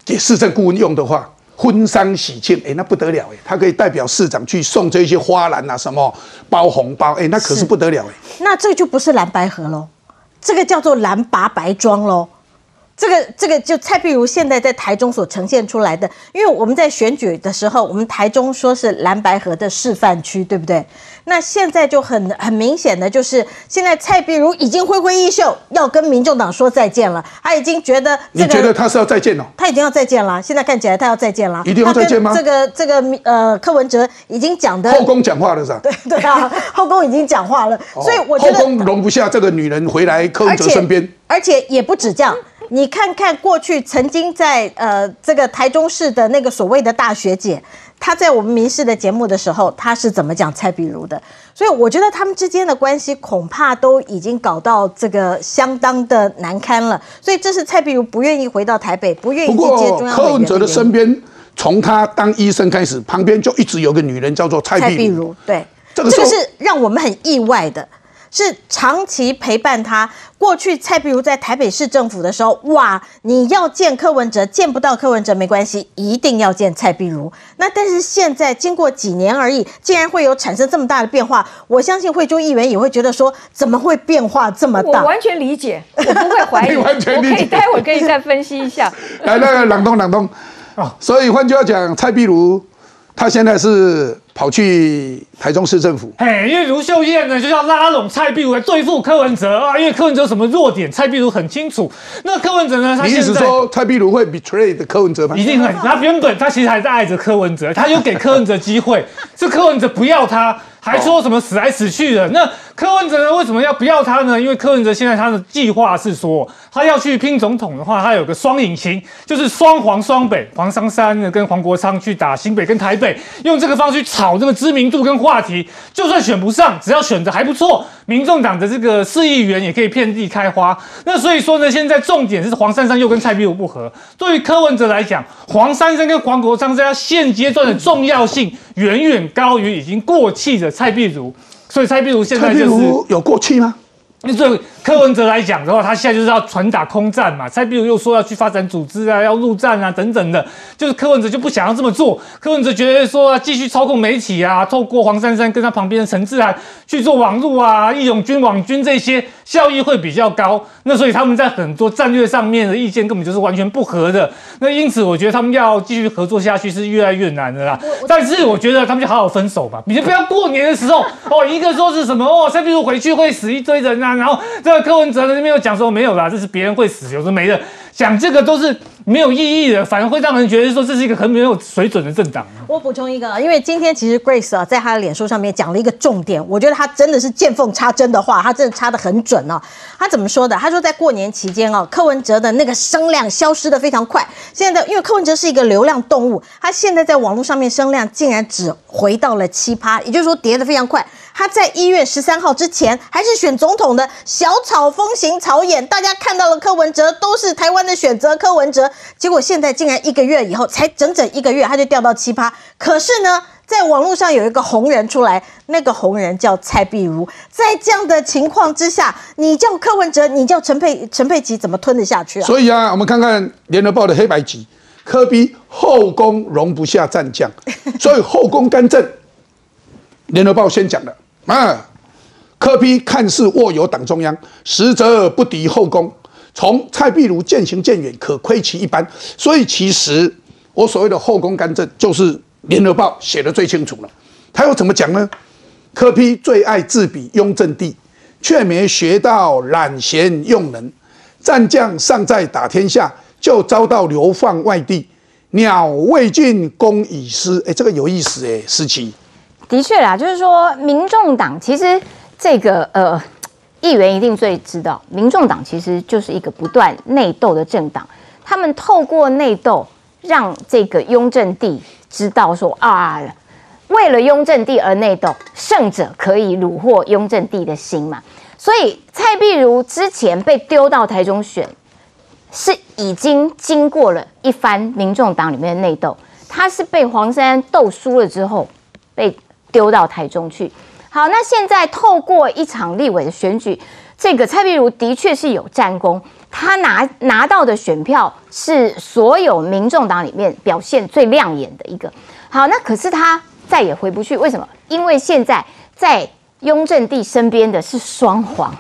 给市政顾问用的话。婚丧喜庆，哎，那不得了哎，他可以代表市长去送这些花篮啊，什么包红包，哎，那可是不得了哎。那这就不是蓝白盒喽，这个叫做蓝拔白装喽。这个这个就蔡碧如现在在台中所呈现出来的，因为我们在选举的时候，我们台中说是蓝白河的示范区，对不对？那现在就很很明显的就是，现在蔡碧如已经挥挥衣袖，要跟民众党说再见了。他已经觉得，你觉得他是要再见了？他已经要再见了。现在看起来他要再见了。一定要再见吗？这个这个呃，柯文哲已经讲的后宫讲话了是吧？(laughs) 对对啊，后宫已经讲话了，所以我觉得后宫容不下这个女人回来柯文哲身边，而且也不止这样。你看看过去曾经在呃这个台中市的那个所谓的大学姐，她在我们民事的节目的时候，她是怎么讲蔡碧如的？所以我觉得他们之间的关系恐怕都已经搞到这个相当的难堪了。所以这是蔡碧如不愿意回到台北，不愿意去接中央柯文哲的身边，从他当医生开始，旁边就一直有个女人叫做蔡碧如。对，这个是让我们很意外的。是长期陪伴他。过去蔡壁如在台北市政府的时候，哇，你要见柯文哲，见不到柯文哲没关系，一定要见蔡壁如。那但是现在经过几年而已，竟然会有产生这么大的变化，我相信惠州议员也会觉得说，怎么会变化这么大？我完全理解，我不会怀疑，你完全理解我可以待会儿可以再分析一下。来，那个朗东朗东啊，(laughs) 所以换句话讲，蔡壁如他现在是跑去台中市政府，嘿，因为卢秀燕呢，就是要拉拢蔡壁如来对付柯文哲啊，因为柯文哲有什么弱点，蔡壁如很清楚。那柯文哲呢，他你意思说蔡壁如会 betray 的柯文哲吗？一定会，他原本他其实还在爱着柯文哲，他又给柯文哲机会，(laughs) 是柯文哲不要他，还说什么死来死去的。那柯文哲呢，为什么要不要他呢？因为柯文哲现在他的计划是说，他要去拼总统的话，他有个双引擎，就是双黄双北，黄珊珊呢跟黄国昌去打新北跟台北，用这个方式去炒这个知名度跟话题，就算选不上，只要选的还不错，民众党的这个市议员也可以遍地开花。那所以说呢，现在重点是黄珊珊又跟蔡壁如不合。对于柯文哲来讲，黄珊珊跟黄国昌在他现阶段的重要性远远高于已经过气的蔡壁如，所以蔡壁如现在就是。有过气吗？那对柯文哲来讲的话，他现在就是要传打空战嘛。蔡壁如又说要去发展组织啊，要陆战啊等等的，就是柯文哲就不想要这么做。柯文哲觉得说要继续操控媒体啊，透过黄珊珊跟他旁边的陈志涵去做网路啊、义勇军网军这些效益会比较高。那所以他们在很多战略上面的意见根本就是完全不合的。那因此我觉得他们要继续合作下去是越来越难的啦。但是我觉得他们就好好分手吧，你就不要过年的时候哦，一个说是什么哦，蔡壁如回去会死一堆人啊，然后这个柯文哲在那边又讲说没有啦，这是别人会死，有的没的，讲这个都是没有意义的，反而会让人觉得说这是一个很没有水准的政党。我补充一个，因为今天其实 Grace 啊，在她的脸书上面讲了一个重点，我觉得她真的是见缝插针的话，她真的插的很准啊。她怎么说的？她说在过年期间哦，柯文哲的那个声量消失的非常快。现在因为柯文哲是一个流量动物，他现在在网络上面声量竟然只回到了七趴，也就是说跌得非常快。他在一月十三号之前还是选总统的小草风行草演，大家看到了柯文哲都是台湾的选择，柯文哲。结果现在竟然一个月以后，才整整一个月，他就掉到七趴。可是呢，在网络上有一个红人出来，那个红人叫蔡壁如。在这样的情况之下，你叫柯文哲，你叫陈佩陈佩琪，怎么吞得下去啊？所以啊，我们看看联合报的黑白集，科比后宫容不下战将，(laughs) 所以后宫干政。联合报先讲的啊，柯比看似握有党中央，实则不敌后宫。从蔡壁如渐行渐远，可窥其一斑。所以其实我所谓的后宫干政，就是联合报写的最清楚了。他又怎么讲呢？柯批最爱自比雍正帝，却没学到揽贤用人。战将尚在打天下，就遭到流放外地。鸟未尽，弓已失。哎，这个有意思哎，思琪。的确啦，就是说，民众党其实这个呃，议员一定最知道，民众党其实就是一个不断内斗的政党。他们透过内斗，让这个雍正帝知道说啊，为了雍正帝而内斗，胜者可以虏获雍正帝的心嘛。所以蔡壁如之前被丢到台中选，是已经经过了一番民众党里面的内斗，他是被黄珊斗输了之后被。丢到台中去。好，那现在透过一场立委的选举，这个蔡壁如的确是有战功，他拿拿到的选票是所有民众党里面表现最亮眼的一个。好，那可是他再也回不去，为什么？因为现在在雍正帝身边的是双黄，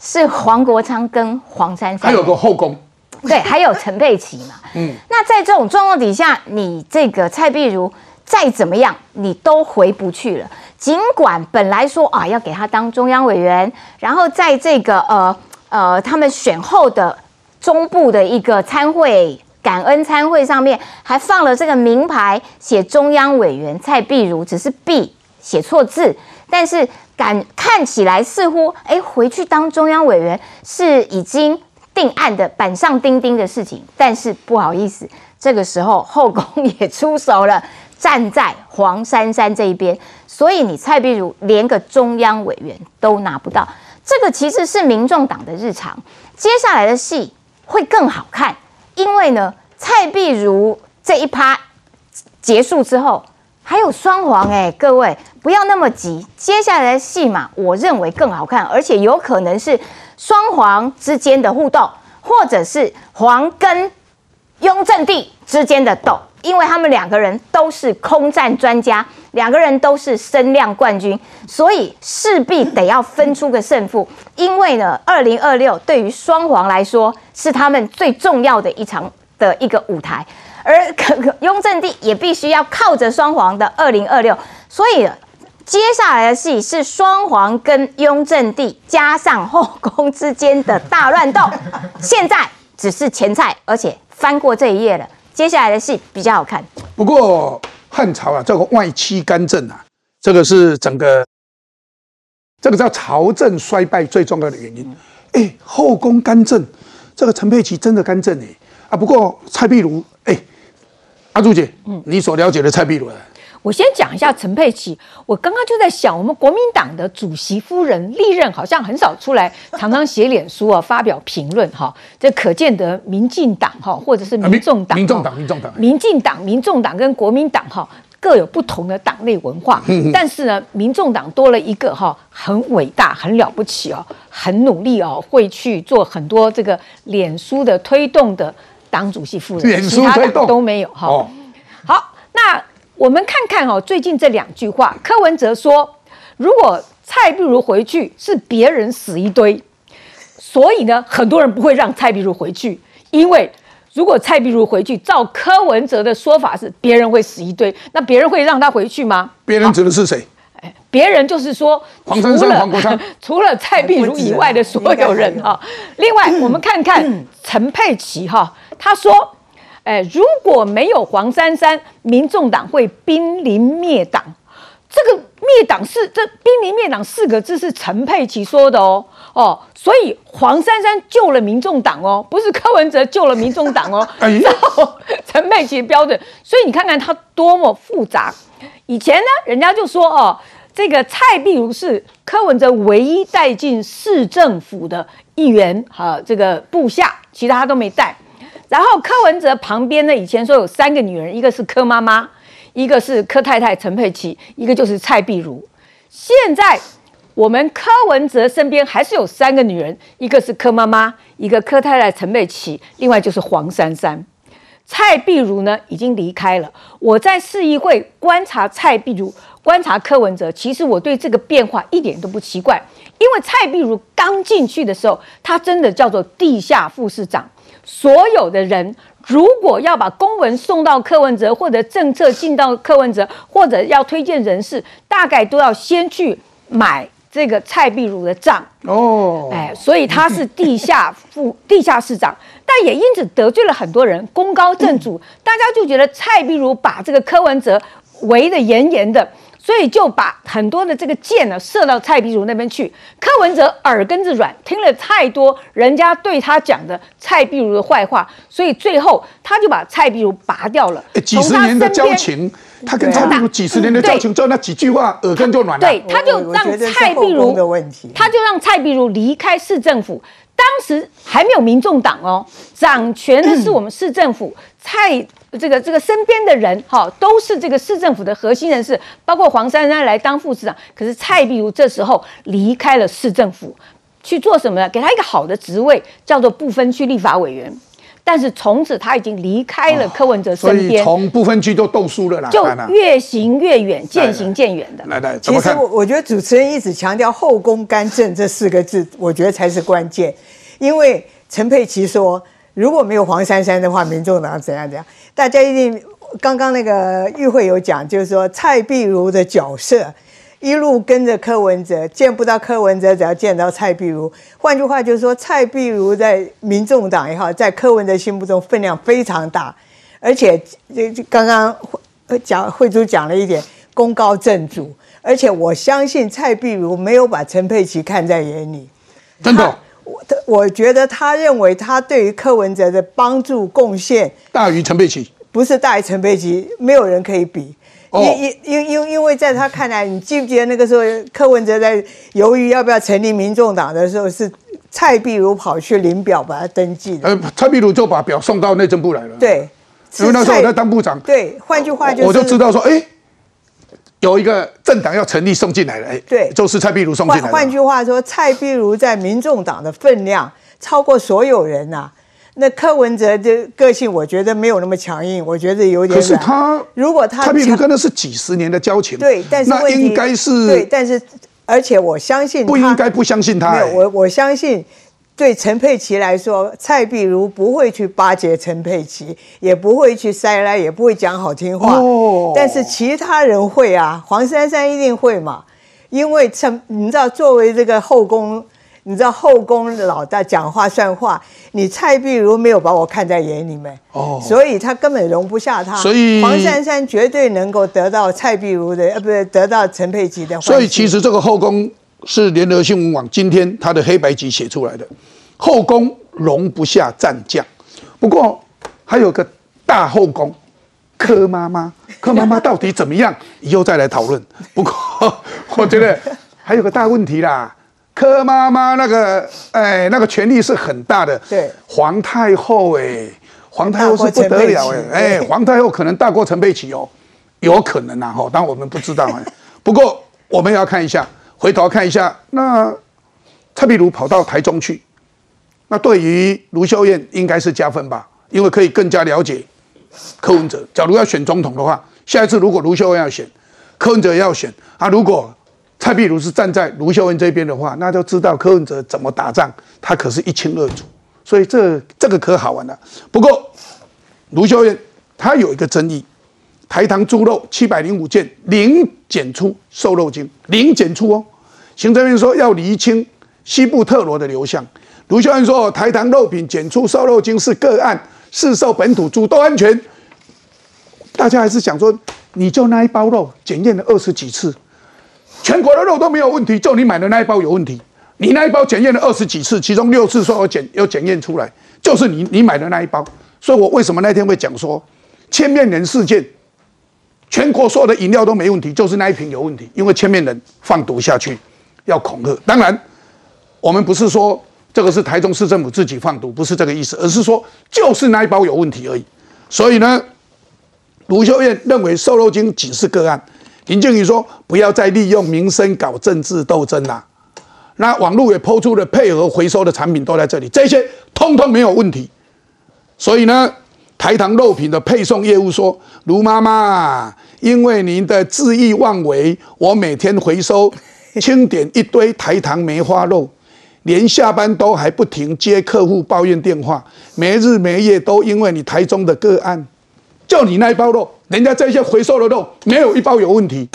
是黄国昌跟黄珊珊，还有个后宫，对，还有陈佩琪嘛。(laughs) 嗯，那在这种状况底下，你这个蔡碧如。再怎么样，你都回不去了。尽管本来说啊，要给他当中央委员，然后在这个呃呃，他们选后的中部的一个参会感恩参会上面，还放了这个名牌，写中央委员蔡壁如，只是 B 写错字，但是感看起来似乎哎，回去当中央委员是已经定案的板上钉钉的事情。但是不好意思，这个时候后宫 (laughs) 也出手了。站在黄珊珊这一边，所以你蔡壁如连个中央委员都拿不到，这个其实是民众党的日常。接下来的戏会更好看，因为呢，蔡壁如这一趴结束之后，还有双黄哎，各位不要那么急，接下来的戏码我认为更好看，而且有可能是双黄之间的互动，或者是黄跟雍正帝之间的斗，因为他们两个人都是空战专家，两个人都是声量冠军，所以势必得要分出个胜负。因为呢，二零二六对于双黄来说是他们最重要的一场的一个舞台。而可可雍正帝也必须要靠着双黄的二零二六，所以接下来的戏是双黄跟雍正帝加上后宫之间的大乱斗。现在只是前菜，而且翻过这一页了，接下来的戏比较好看。不过汉朝啊，这个外戚干政啊，这个是整个这个叫朝政衰败最重要的原因。哎，后宫干政，这个陈佩琪真的干政哎啊！不过蔡壁如哎。阿朱姐，嗯，你所了解的蔡壁如，我先讲一下陈佩琪。我刚刚就在想，我们国民党的主席夫人历任好像很少出来，常常写脸书啊，发表评论哈。这可见得民进党哈，或者是民众党、民众党、民众党、民进党、民众党跟国民党哈各有不同的党内文化。但是呢，民众党多了一个哈，很伟大、很了不起哦，很努力哦，会去做很多这个脸书的推动的。党主席夫人，其他党都没有哈。好，那我们看看哦，最近这两句话，柯文哲说，如果蔡壁如回去是别人死一堆，所以呢，很多人不会让蔡壁如回去，因为如果蔡壁如回去，照柯文哲的说法是别人会死一堆，那别人会让他回去吗？别人指的是谁？哎，别人就是说，黄珊珊、黄国昌，(laughs) 除了蔡壁如以外的所有人哈。另外，我们看看陈佩琪哈。他说：“哎，如果没有黄珊珊，民众党会濒临灭党。这个灭党是这濒临灭党四个字是陈佩琪说的哦哦，所以黄珊珊救了民众党哦，不是柯文哲救了民众党哦。(laughs) 然后陈佩琪标准，所以你看看他多么复杂。以前呢，人家就说哦，这个蔡壁如是柯文哲唯一带进市政府的议员哈，这个部下，其他都没带。”然后柯文哲旁边呢，以前说有三个女人，一个是柯妈妈，一个是柯太太陈佩琪，一个就是蔡碧如。现在我们柯文哲身边还是有三个女人，一个是柯妈妈，一个柯太太陈佩琪，另外就是黄珊珊。蔡碧如呢已经离开了。我在市议会观察蔡碧如，观察柯文哲，其实我对这个变化一点都不奇怪，因为蔡碧如刚进去的时候，她真的叫做地下副市长。所有的人，如果要把公文送到柯文哲，或者政策进到柯文哲，或者要推荐人事，大概都要先去买这个蔡壁如的账哦。哎，所以他是地下副地下市长，但也因此得罪了很多人，功高震主，大家就觉得蔡壁如把这个柯文哲围得严严的。所以就把很多的这个箭呢射到蔡壁如那边去。柯文哲耳根子软，听了太多人家对他讲的蔡壁如的坏话，所以最后他就把蔡壁如拔掉了。几十年的交情，他跟蔡壁如几十年的交情，就那几句话，耳根就软了。对，他就让蔡壁如，他就让蔡壁如离开市政府。当时还没有民众党哦，掌权的是 (clears throat) 我们市政府蔡。这个这个身边的人哈，都是这个市政府的核心人士，包括黄珊珊来当副市长。可是蔡壁如这时候离开了市政府，去做什么呢？给他一个好的职位，叫做不分区立法委员。但是从此他已经离开了柯文哲身边，从不分区都斗输了啦，就越行越远，渐行渐远的。来来，其实我我觉得主持人一直强调后宫干政这四个字，我觉得才是关键。因为陈佩琪说，如果没有黄珊珊的话，民众党怎样怎样。大家一定刚刚那个议会有讲，就是说蔡碧如的角色一路跟着柯文哲，见不到柯文哲，只要见到蔡碧如。换句话就是说，蔡碧如在民众党也好，在柯文哲心目中分量非常大，而且这刚刚讲慧珠讲了一点，功高震主，而且我相信蔡碧如没有把陈佩琪看在眼里，真的。我我觉得他认为他对于柯文哲的帮助贡献大于陈佩琪，不是大于陈佩琪，没有人可以比。因因因因因为在他看来，你记不记得那个时候柯文哲在犹豫要不要成立民众党的时候，是蔡壁如跑去领表把他登记的。呃，蔡壁如就把表送到内政部来了。对，因为那时候我在当部长。对，换句话就是，我就知道说，哎，有一个政党要成立送进来了，哎，对就是蔡壁如送进来的。换换句话说，蔡壁如在民众党的分量超过所有人呐、那柯文哲的个性，我觉得没有那么强硬，我觉得有点可是他，如果他蔡壁如跟他是几十年的交情，对，但是应该是对，但是而且我相信不他应该不相信他、没有，哎我我相信。对陈佩琪来说，蔡碧如不会去巴结陈佩琪，也不会去塞拉，也不会讲好听话。哦但是其他人会啊，黄珊珊一定会嘛，因为陈，你知道，作为这个后宫，你知道后宫老大讲话算话，你蔡碧如没有把我看在眼里面，哦所以他根本容不下他。所以黄珊珊绝对能够得到蔡碧如的，呃，不是得到陈佩琪的。所以其实这个后宫是联合新闻网今天他的黑白集写出来的，后宫容不下战将。不过还有个大后宫，柯妈妈，柯妈妈到底怎么样？以后再来讨论。不过 (laughs) 我觉得还有个大问题啦，柯妈妈那个哎那个权力是很大的，对，皇太后哎，皇太后是不得了哎哎，皇太后可能大过陈佩琪哦，有可能啊哈，但我们不知道哎。不过我们要看一下，回头看一下，那蔡壁如跑到台中去，那对于卢秀燕应该是加分吧，因为可以更加了解柯文哲。假如要选总统的话，下一次如果卢秀燕要选，柯文哲要选啊，如果蔡壁如是站在卢秀燕这边的话，那就知道柯文哲怎么打仗，他可是一清二楚。所以这这个可好玩了。不过卢秀燕她有一个争议，台糖猪肉七百零五件零检出瘦肉精，零检出哦。行政院说要厘清西部特罗的流向。卢秀燕说，台糖肉品检出瘦肉精是个案，市售本土猪都安全。大家还是想说，你就那一包肉检验了二十几次，全国的肉都没有问题，就你买的那一包有问题。你那一包检验了二十几次，其中六次说我检有检验出来，就是你你买的那一包。所以我为什么那天会讲说，千面人事件，全国所有的饮料都没问题，就是那一瓶有问题，因为千面人放毒下去，要恐吓。当然，我们不是说这个是台中市政府自己放毒，不是这个意思，而是说就是那一包有问题而已。所以呢，卢秀燕认为瘦肉精仅是个案，林静宇说不要再利用民生搞政治斗争啦、那网络也抛出了配合回收的产品都在这里，这些通通没有问题。所以呢，台糖肉品的配送业务说，卢妈妈，因为您的恣意妄为，我每天回收 (laughs) 清点一堆台糖梅花肉，连下班都还不停接客户抱怨电话，没日没夜都因为你台中的个案，就你那一包肉，人家这些回收的肉没有一包有问题，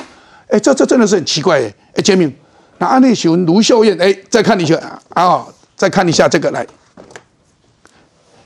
哎，这这真的是很奇怪哎，哎，杰明，那安内询卢秀燕，哎，再看一下啊、再看一下这个来。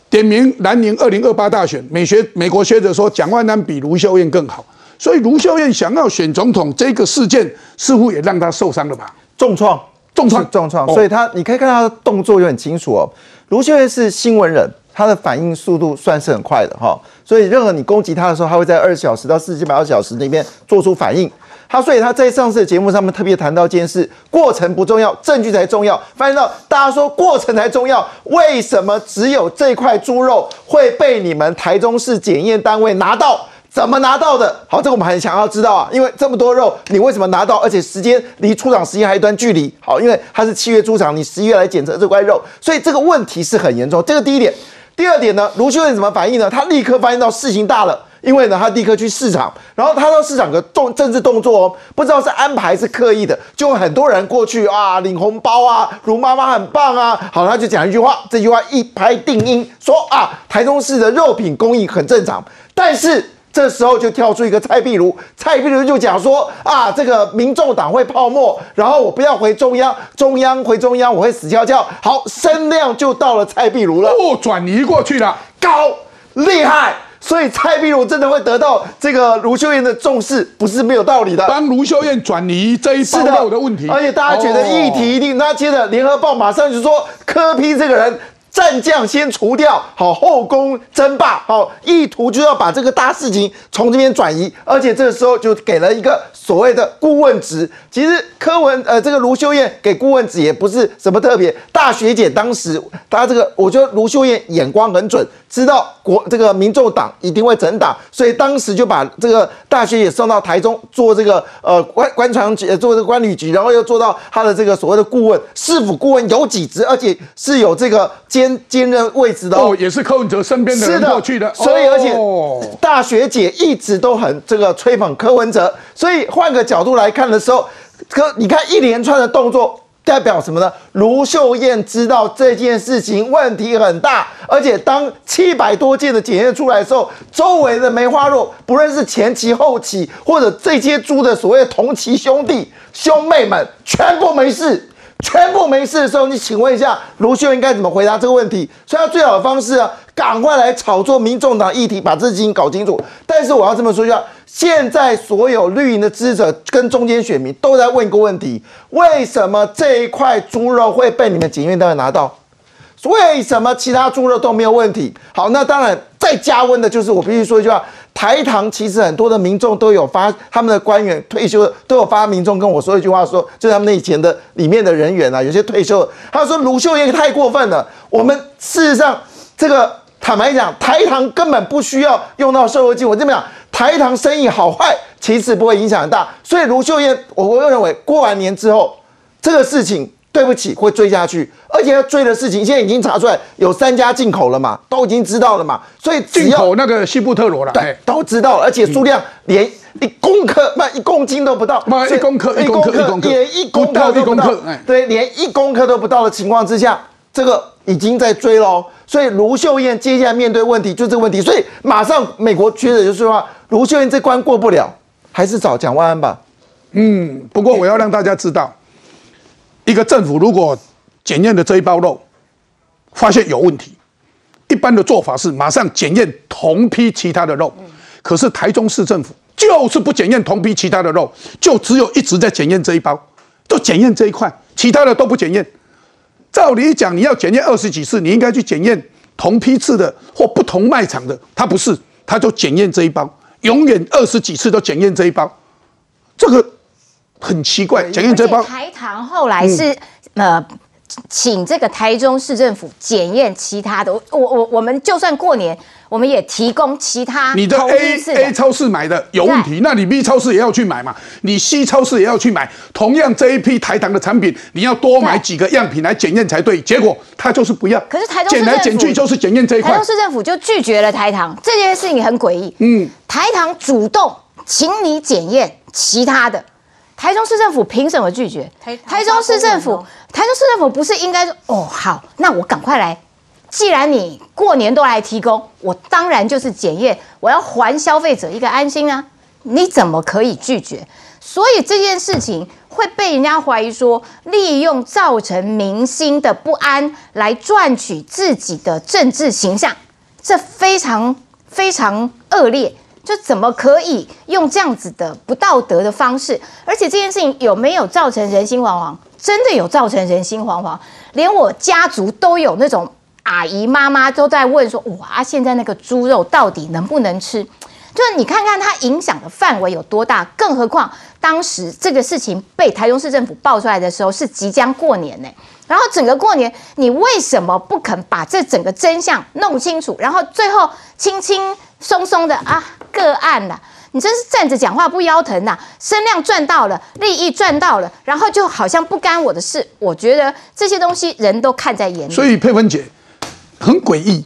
点名南宁二零二八大选，美学美国学者说蒋万安比卢秀燕更好，所以卢秀燕想要选总统这个事件，似乎也让她受伤了吧？重创，重创，重创，哦所以他你可以看他的动作就很清楚哦。卢秀燕是新闻人，他的反应速度算是很快的哈，所以任何你攻击他的时候，他会在二十小时到四十八小时里面做出反应。他所以他在上次的节目上面特别谈到一件事，过程不重要，证据才重要。发现到大家说过程才重要，为什么只有这块猪肉会被你们台中市检验单位拿到？怎么拿到的？好，这个我们很想要知道啊，因为这么多肉，你为什么拿到？而且时间离出厂时间还有一段距离。好，因为它是七月出厂，你十一月来检测这块肉，所以这个问题是很严重。这个第一点。第二点呢，卢秀燕怎么反应呢？他立刻发现到事情大了，因为呢，他立刻去市场，然后他到市场的动政治动作哦，不知道是安排是刻意的，就很多人过去啊领红包啊，卢妈妈很棒啊，好，他就讲一句话，这句话一拍定音，说啊，台中市的肉品供应很正常，但是。这时候就跳出一个蔡壁如，蔡壁如就讲说啊，这个民众党会泡沫，然后我不要回中央，中央回中央我会死翘翘。好，声量就到了蔡壁如了，哦，转移过去了，高厉害。所以蔡壁如真的会得到这个卢秀燕的重视，不是没有道理的。帮卢秀燕转移这一包肉的问题，而且大家觉得议题一定，那接着联合报马上就说柯批这个人。战将先除掉，好后宫争霸，好意图就要把这个大事情从这边转移，而且这个时候就给了一个所谓的顾问职。其实柯文呃这个卢秀燕给顾问职也不是什么特别，大学姐当时她这个我觉得卢秀燕眼光很准，知道国这个民众党一定会整党，所以当时就把这个大学姐送到台中做这个呃官官场局做这个管理局，然后又做到他的这个所谓的顾问，市府顾问有几职，而且是有这个兼兼任位置的哦，也是柯文哲身边的人过去的，所以而且哦大学姐一直都很这个吹捧柯文哲，所以换个角度来看的时候，柯你看一连串的动作。代表什么呢？卢秀燕知道这件事情问题很大，而且当七百多件的检验出来的时候，周围的梅花鹿，不论是前期、后期，或者这些猪的所谓同期兄弟兄妹们，全部没事。全部没事的时候，你请问一下卢秀应该怎么回答这个问题？所以他最好的方式啊，赶快来炒作民众党议题，把这事情搞清楚。但是我要这么说一下，现在所有绿营的支持者跟中间选民都在问一个问题：为什么这一块猪肉会被你们检验单位拿到？为什么其他猪肉都没有问题？好，那当然再加温的就是我必须说一句话：台糖其实很多的民众都有发，他们的官员退休都有发民众跟我说一句话说，就他们以前的里面的人员啊，有些退休，他说卢秀燕太过分了。我们事实上这个坦白讲，台糖根本不需要用到社会金。我这么讲，台糖生意好坏其实不会影响很大。所以卢秀燕，我我又认为过完年之后这个事情。对不起，会追下去，而且要追的事情现在已经查出来有三家进口了嘛，都已经知道了嘛，所以进口那个西布特罗了，对，都知道，而且数量连一公克不一公斤都不到，不一公克一公克一公克连一公克都不到，对，连一公克都不到的情况之下，这个已经在追喽。所以卢秀燕接下来面对问题就这个问题，所以马上美国觉得就是说，卢秀燕这关过不了，还是找蒋万安吧。嗯，不过我要让大家知道。一个政府如果检验的这一包肉发现有问题，一般的做法是马上检验同批其他的肉。可是台中市政府就是不检验同批其他的肉，就只有一直在检验这一包，就检验这一块，其他的都不检验。照理讲，你要检验二十几次，你应该去检验同批次的或不同卖场的，他不是，他就检验这一包，永远二十几次都检验这一包，这个。很奇怪，检验这包台糖后来是、嗯、呃，请这个台中市政府检验其他的。我我我们就算过年，我们也提供其他你的 A A 超市买的有问题，那你 B 超市也要去买嘛？你 C 超市也要去买，同样这一批台糖的产品，你要多买几个样品来检验才对。结果他就是不要，可是台中检来检去就是检验这一块。台中市政府就拒绝了台糖这件事情很诡异。嗯，台糖主动请你检验其他的。台中市政府凭什么拒绝？台中市政府，台中市政府不是应该说哦好，那我赶快来。既然你过年都来提供，我当然就是检验，我要还消费者一个安心啊！你怎么可以拒绝？所以这件事情会被人家怀疑说，利用造成民心的不安来赚取自己的政治形象，这非常非常恶劣。就怎么可以用这样子的不道德的方式？而且这件事情有没有造成人心惶惶？真的有造成人心惶惶，连我家族都有那种阿姨妈妈都在问说：哇，现在那个猪肉到底能不能吃？就是你看看它影响的范围有多大，更何况当时这个事情被台中市政府爆出来的时候是即将过年呢、然后整个过年你为什么不肯把这整个真相弄清楚？然后最后轻轻松松的啊个案啦，你真是站着讲话不腰疼呐！声量赚到了，利益赚到了，然后就好像不干我的事。我觉得这些东西人都看在眼里。所以佩芬姐很诡异，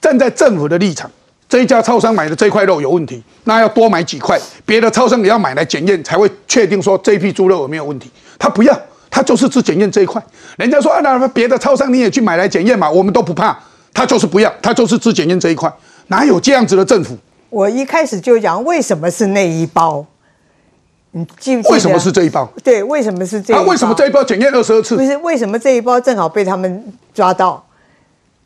站在政府的立场。这一家超商买的这块肉有问题，那要多买几块，别的超商也要买来检验，才会确定说这批猪肉有没有问题。他不要，他就是只检验这一块。人家说啊，那别的超商你也去买来检验嘛，我们都不怕。他就是不要，他就是只检验这一块，哪有这样子的政府？我一开始就讲为什么是那一包，你记不记得？为什么是这一包？对，为什么是这一包？啊，为什么这一包检验二十二次？不是为什么这一包正好被他们抓到？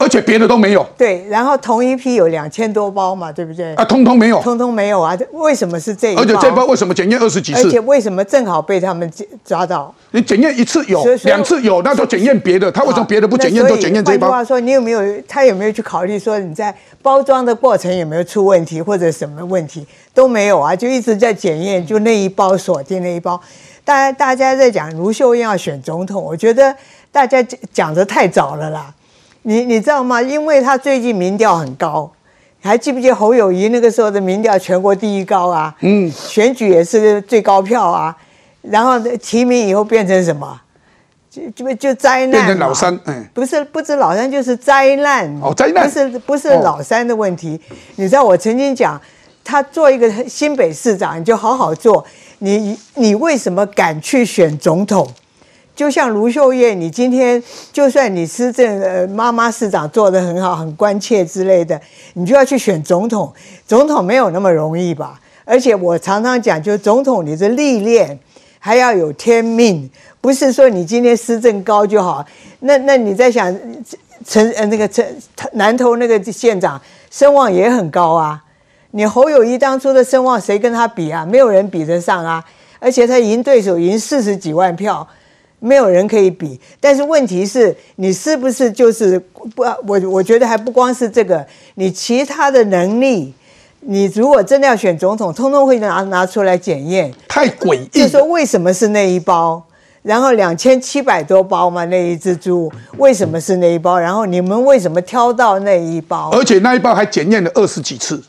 而且别的都没有对，然后同一批有两千多包嘛，对不对？啊，通通没有，通通没有啊！为什么是这一包？而且这包为什么检验二十几次？而且为什么正好被他们抓到？你检验一次有两次有，那就检验别的。他为什么别的不检验，都检验这一包？换句话说，你有没有他有没有去考虑说你在包装的过程有没有出问题或者什么问题都没有啊？就一直在检验，就那一包锁定那一包。大家大家在讲卢秀燕要选总统，我觉得大家讲讲的太早了啦。你你知道吗？因为他最近民调很高，还记不记得侯友谊那个时候的民调全国第一高啊？嗯，选举也是最高票啊。然后提名以后变成什么？就就就灾难，变成老三，嗯，不是不止老三就是灾难哦灾难不是不是哦老三的问题。你知道我曾经讲，他做一个新北市长，你就好好做。你你为什么敢去选总统？就像卢秀燕，你今天就算你施政呃妈妈市长做得很好，很关切之类的，你就要去选总统。总统没有那么容易吧？而且我常常讲，就是总统你的历练还要有天命，不是说你今天施政高就好。那那你在想陈呃那个陈南投那个县长声望也很高啊，你侯友谊当初的声望谁跟他比啊？没有人比得上啊！而且他赢对手赢四十几万票。没有人可以比，但是问题是你是不是就是不？我我觉得还不光是这个，你其他的能力，你如果真的要选总统，通通会拿拿出来检验。太诡异就说为什么是那一包？然后两千七百多包嘛，那一只猪为什么是那一包？然后你们为什么挑到那一包？而且那一包还检验了二十几次。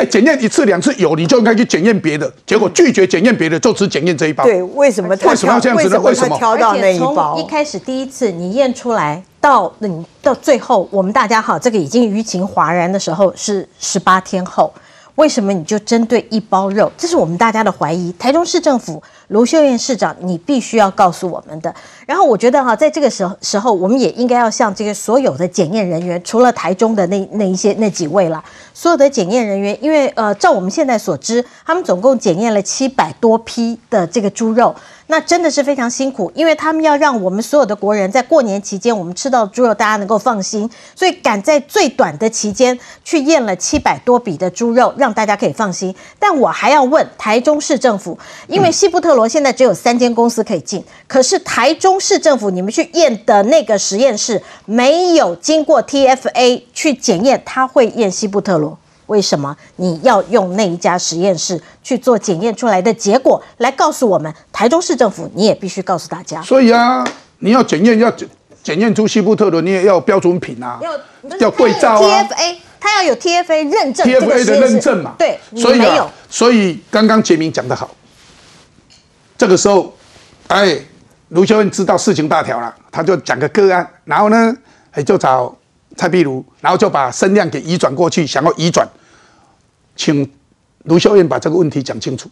哎，检验一次两次有，你就应该去检验别的。结果拒绝检验别的，就只检验这一包。对，为什么他为什么要这样子呢？为什么他挑到那一包？从一开始第一次你验出来到你到最后，我们大家好，这个已经舆情哗然的时候是十八天后，为什么你就针对一包肉？这是我们大家的怀疑。台中市政府卢秀燕市长，你必须要告诉我们的。然后我觉得哈，在这个时候时候，我们也应该要向这个所有的检验人员，除了台中的那那一些那几位了，所有的检验人员，因为呃，照我们现在所知，他们总共检验了七百多批的这个猪肉。那真的是非常辛苦，因为他们要让我们所有的国人在过年期间，我们吃到猪肉，大家能够放心，所以赶在最短的期间去验了七百多笔的猪肉，让大家可以放心。但我还要问台中市政府，因为西部特现在只有三间公司可以进，可是台中市政府你们去验的那个实验室没有经过 TFA 去检验，它会验西布特罗。为什么你要用那一家实验室去做检验出来的结果来告诉我们？台中市政府你也必须告诉大家。所以啊，你要检验要检检验出西布特罗，你也要标准品啊，要要对照啊。TFA 它要有 TFA 认证 TFA 的认证嘛，对，所以没有啊，所以刚刚杰明讲得好，这个时候，哎，卢秀燕知道事情大条了，他就讲个个案，然后呢，哎，就找蔡壁如，然后就把声量给移转过去，想要移转，请卢秀燕把这个问题讲清楚。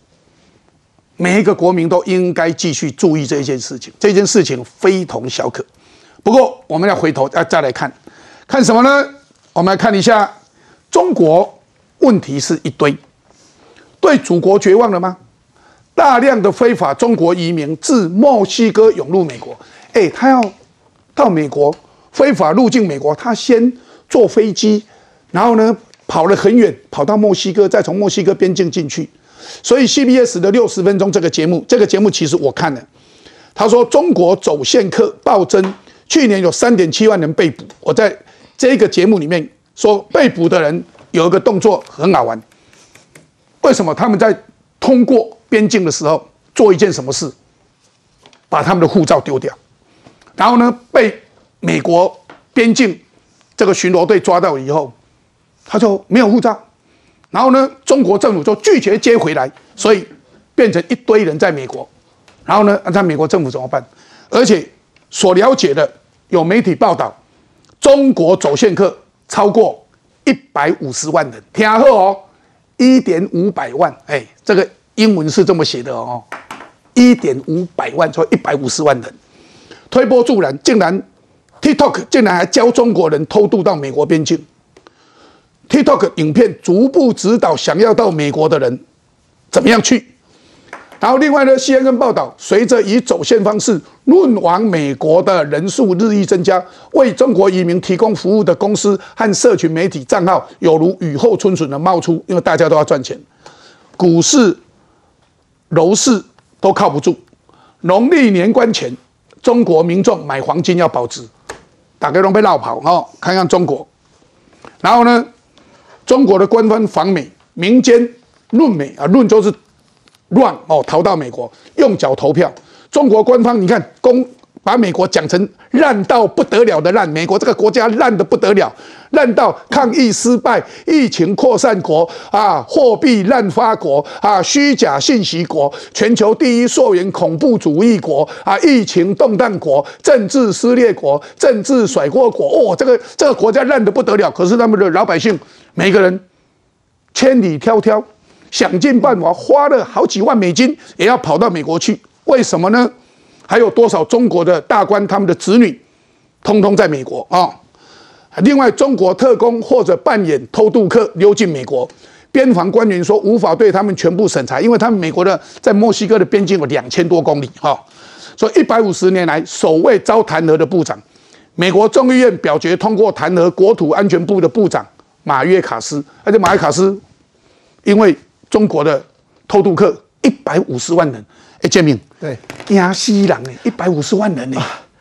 每一个国民都应该继续注意这一件事情，这件事情非同小可。不过，我们要回头要再来看，看什么呢？我们来看一下，中国问题是一堆，对祖国绝望了吗？大量的非法中国移民自墨西哥涌入美国，哎，他要到美国非法入境美国，他先坐飞机，然后呢跑了很远，跑到墨西哥，再从墨西哥边境进去。所以 CBS 的六十分钟这个节目，这个节目其实我看了，他说中国走线客暴增，去年有三点七万人被捕。我在这个节目里面说，被捕的人有一个动作很好玩，为什么他们在通过边境的时候做一件什么事？把他们的护照丢掉，然后呢被美国边境这个巡逻队抓到以后，他就没有护照。然后呢，中国政府就拒绝接回来，所以变成一堆人在美国。然后呢，那美国政府怎么办？而且所了解的有媒体报道，中国走线客超过一百五十万人，听好哦，一点五百万。哎，这个英文是这么写的哦，一点五百万，说一百五十万人，推波助澜，竟然 TikTok 竟然还教中国人偷渡到美国边境。TikTok 影片逐步指导想要到美国的人怎么样去。然后另外呢，CNN 报道，随着以走线方式论往美国的人数日益增加，为中国移民提供服务的公司和社群媒体账号有如雨后春笋的冒出，因为大家都要赚钱，股市、楼市都靠不住。农历年关前，中国民众买黄金要保值，打开都被绕跑哦。看看中国，然后呢，中国的官方访美，民间论美啊，论就是。乱哦，逃到美国用脚投票。中国官方你看公把美国讲成烂到不得了的烂，美国这个国家烂的不得了，烂到抗疫失败、疫情扩散国啊，货币滥发国啊，虚假信息国，全球第一溯源恐怖主义国啊，疫情动荡国，政治撕裂国，政治甩锅国。哦，这个这个国家烂的不得了，可是他们的老百姓每个人千里迢迢。想尽办法，花了好几万美金，也要跑到美国去。为什么呢？还有多少中国的大官，他们的子女，通通在美国啊？另外，中国特工或者扮演偷渡客溜进美国，边防官员说无法对他们全部审查，因为他们美国的在墨西哥的边境有两千多公里哈。所以一百五十年来首位遭弹劾的部长，美国众议院表决通过弹劾国土安全部的部长马约卡斯，而且马约卡斯因为。中国的偷渡客一百五十万人，哎，建明，对，压西郎呢，一百五十万人呢，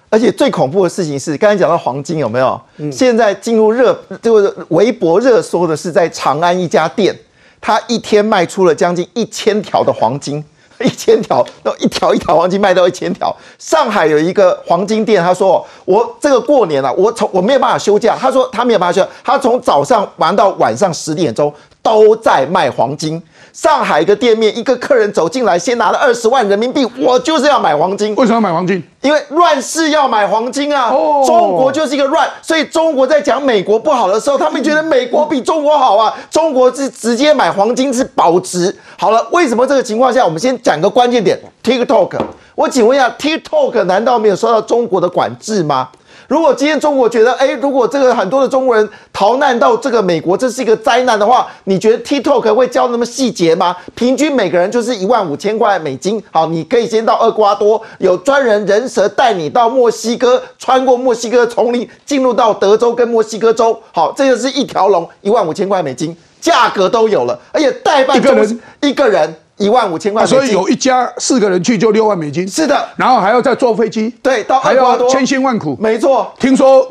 而且最恐怖的事情是，刚才讲到黄金有没有？现在进入热，就是微博热搜的是在长安一家店，他一天卖出了将近一千条的黄金，一千条，那一条一条黄金卖到一千条。上海有一个黄金店，他说我这个过年了，我从我没有办法休假，他说他没有办法休，他从早上玩到晚上十点钟都在卖黄金。上海一个店面，一个客人走进来，先拿了二十万人民币，我就是要买黄金。为什么要买黄金？因为乱世要买黄金啊！哦，中国就是一个乱，所以中国在讲美国不好的时候，他们觉得美国比中国好啊。中国是直接买黄金是保值。好了，为什么这个情况下，我们先讲个关键点，TikTok。我请问一下，TikTok 难道没有受到中国的管制吗？如果今天中国觉得，哎，如果这个很多的中国人逃难到这个美国，这是一个灾难的话，你觉得 TikTok 会教那么细节吗？平均每个人就是一万五千块美金。好，你可以先到厄瓜多，有专人人蛇带你到墨西哥，穿过墨西哥丛林，进入到德州跟墨西哥州。好，这就是一条龙，一万五千块美金，价格都有了，而且代办一个人一个人。一万五千块，所以有一家四个人去就六万美金。是的，然后还要再坐飞机，对，到还要千辛万苦。没错，听说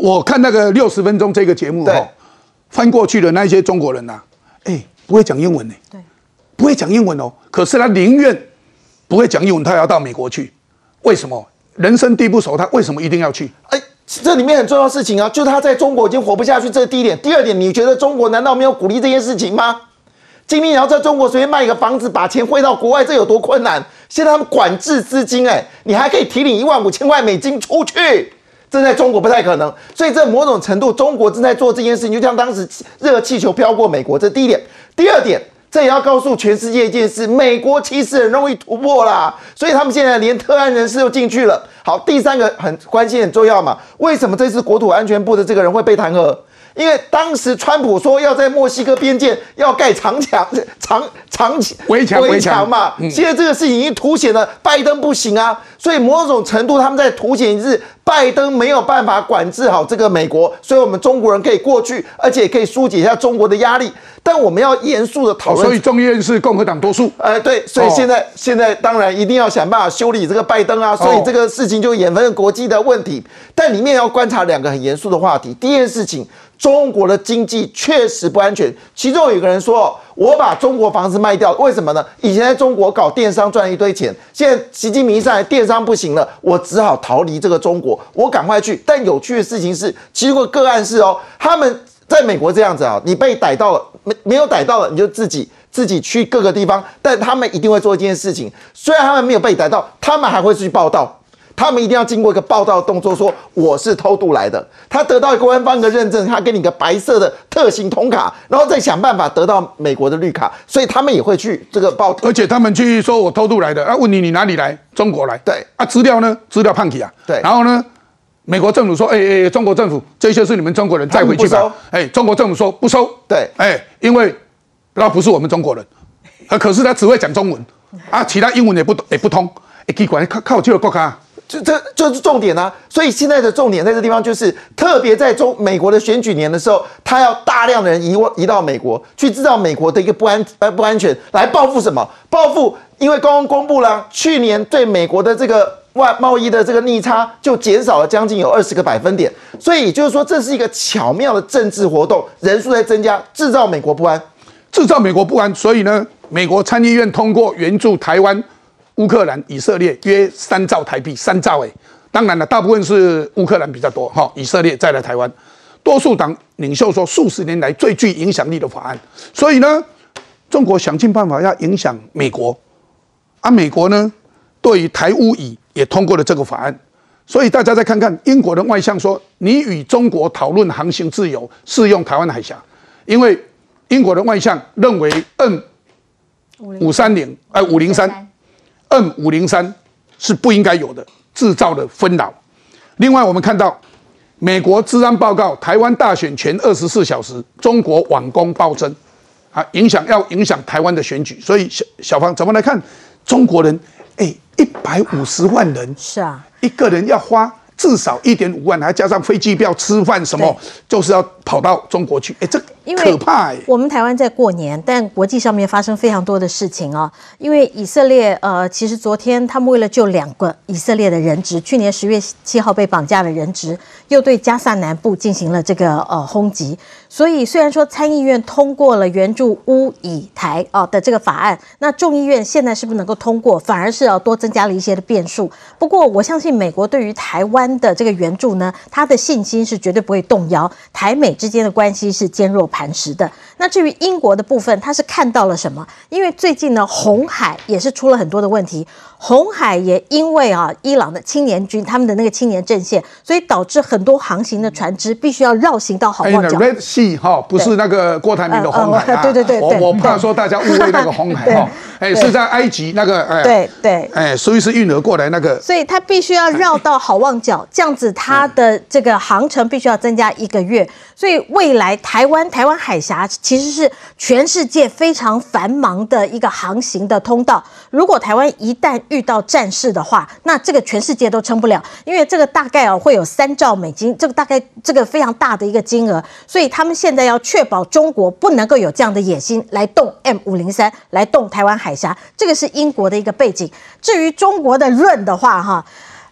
我看那个六十分钟这个节目哈，翻过去的那些中国人呐，哎，不会讲英文呢，对，不会讲英文哦。可是他宁愿不会讲英文，他要到美国去。为什么？人生地不熟，他为什么一定要去？哎，这里面很重要的事情啊，就他在中国已经活不下去，这是第一点。第二点，你觉得中国难道没有鼓励这件事情吗？今天你要在中国随便卖一个房子，把钱汇到国外，这有多困难？现在他们管制资金，哎，你还可以提领一万五千块美金出去，这在中国不太可能。所以这某种程度，中国正在做这件事情，就像当时热气球飘过美国，这第一点。第二点，这也要告诉全世界一件事：美国其实很容易突破啦。所以他们现在连特安人士都进去了。好，第三个很关键很重要嘛？为什么这次国土安全部的这个人会被弹劾？因为当时川普说要在墨西哥边界要盖长墙、(laughs) 长长围墙、围墙嘛，现在这个事情已经凸显了拜登不行啊，所以某种程度他们在凸显是拜登没有办法管制好这个美国，所以我们中国人可以过去，而且可以疏解一下中国的压力。但我们要严肃的讨论，所以众议院是共和党多数。哎，对，所以现在现在当然一定要想办法修理这个拜登啊，所以这个事情就衍生国际的问题。但里面要观察两个很严肃的话题，第一件事情。中国的经济确实不安全。其中有个人说：“我把中国房子卖掉，为什么呢？以前在中国搞电商赚一堆钱，现在习近平上来电商不行了，我只好逃离这个中国，我赶快去。”但有趣的事情是，其实个案是哦，他们在美国这样子啊，你被逮到了没？没有逮到了，你就自己自己去各个地方。但他们一定会做一件事情，虽然他们没有被逮到，他们还会去报道。他们一定要经过一个报道动作，说我是偷渡来的。他得到官方的认证，他给你个白色的特型通卡，然后再想办法得到美国的绿卡。所以他们也会去这个报，而且他们去说我偷渡来的啊，问你你哪里来？中国来。对啊，资料呢？资料判起啊。对。然后呢？美国政府说，哎哎，中国政府这些是你们中国人再回去吧。哎，中国政府说不收。对。哎，因为那不是我们中国人，啊，可是他只会讲中文。啊，其他英文也不懂也不通，哎，奇怪，靠靠这个国家。这这就是重点啊！所以现在的重点在这地方，就是特别在中美国的选举年的时候，他要大量的人移移到美国去制造美国的一个不安呃不安全，来报复什么？报复，因为刚刚公布了去年对美国的这个外贸易的这个逆差就减少了将近有二十个百分点，所以就是说这是一个巧妙的政治活动，人数在增加，制造美国不安，制造美国不安。所以呢，美国参议院通过援助台湾。乌克兰、以色列约三兆台币，三兆诶。当然了，大部分是乌克兰比较多哈，以色列再来台湾。多数党领袖说，数十年来最具影响力的法案。所以呢，中国想尽办法要影响美国，而美国呢，对于台乌以也通过了这个法案。所以大家再看看英国的外相说，你与中国讨论航行自由，适用台湾海峡，因为英国的外相认为嗯五三零哎五零三。N 五零三是不应该有的，制造的纷扰。另外，我们看到美国治安报告，台湾大选前二十四小时，中国网攻暴增，啊，影响要影响台湾的选举。所以，小小方怎么来看？中国人，哎，一百五十万人，是啊，一个人要花。至少一点五万，还加上飞机票、吃饭什么，就是要跑到中国去。哎，这可怕哎！我们台湾在过年，但国际上面发生非常多的事情啊。因为以色列，呃，其实昨天他们为了救两个以色列的人质，去年十月七号被绑架的人质，又对加萨南部进行了这个呃轰击。所以虽然说参议院通过了援助乌以台啊的这个法案，那众议院现在是不是能够通过，反而是要多增加了一些的变数。不过我相信美国对于台湾。的这个援助呢，他的信心是绝对不会动摇。台美之间的关系是坚若磐石的。那至于英国的部分，他是看到了什么？因为最近呢，红海也是出了很多的问题。红海也因为啊，伊朗的青年军他们的那个青年阵线，所以导致很多航行的船只必须要绕行到好望角。Red Sea 哈，不是那个郭台铭的红海啊。对对对，我我怕说大家误会那个红海哈。哎，是在埃及那个哎。对对。哎，所以是运河过来那个。所以他必须要绕到好望角，这样子他的这个航程必须要增加一个月。所以未来台湾台湾海峡其实是全世界非常繁忙的一个航行的通道。如果台湾一旦遇到战事的话，那这个全世界都撑不了，因为这个大概哦会有三兆美金，这个大概这个非常大的一个金额，所以他们现在要确保中国不能够有这样的野心来动 M 五零三，来动台湾海峡，这个是英国的一个背景。至于中国的润的话，哈。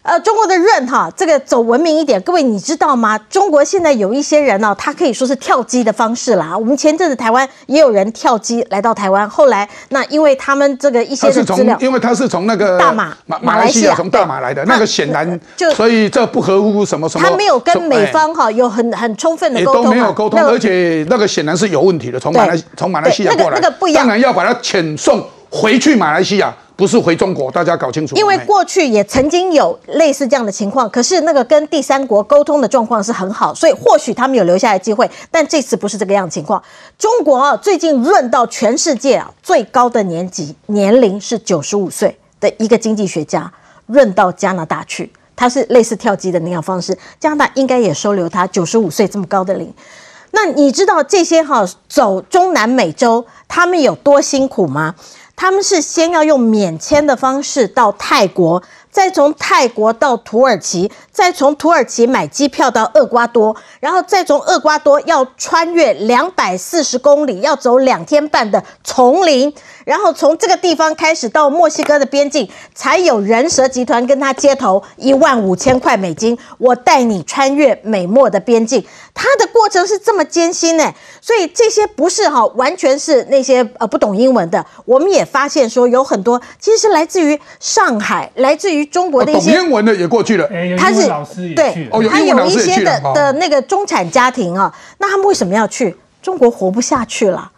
呃，中国的润哈，这个走文明一点，各位你知道吗？中国现在有一些人呢，他可以说是跳机的方式啦。我们前阵子台湾也有人跳机来到台湾，后来那因为他们这个一些资料，因为他是从那个大马马马来西亚从大马来的，那个显然就所以这不合乎什么什么，他没有跟美方哈有很很充分的沟通，都没有沟通，而且那个显然是有问题的，从马来从马来西亚过来，那个不一样，当然要把它遣送回去马来西亚。不是回中国，大家搞清楚。因为过去也曾经有类似这样的情况，可是那个跟第三国沟通的状况是很好，所以或许他们有留下来机会。但这次不是这个样情况。中国啊，最近论到全世界啊最高的年纪年龄是九十五岁的一个经济学家，论到加拿大去，他是类似跳机的那样方式，加拿大应该也收留他九十五岁这么高的龄。那你知道这些哈走中南美洲他们有多辛苦吗？他们是先要用免签的方式到泰国。再从泰国到土耳其，再从土耳其买机票到厄瓜多，然后再从厄瓜多要穿越两百四十公里，要走两天半的丛林，然后从这个地方开始到墨西哥的边境，才有人蛇集团跟他接头，一万五千块美金，我带你穿越美墨的边境。它的过程是这么艰辛呢，所以这些不是哈，完全是那些呃不懂英文的。我们也发现说有很多其实是来自于上海，来自于。中国的一些懂英文的也过去了，他是对，他有一些的的那个中产家庭啊，那他们为什么要去？中国活不下去了，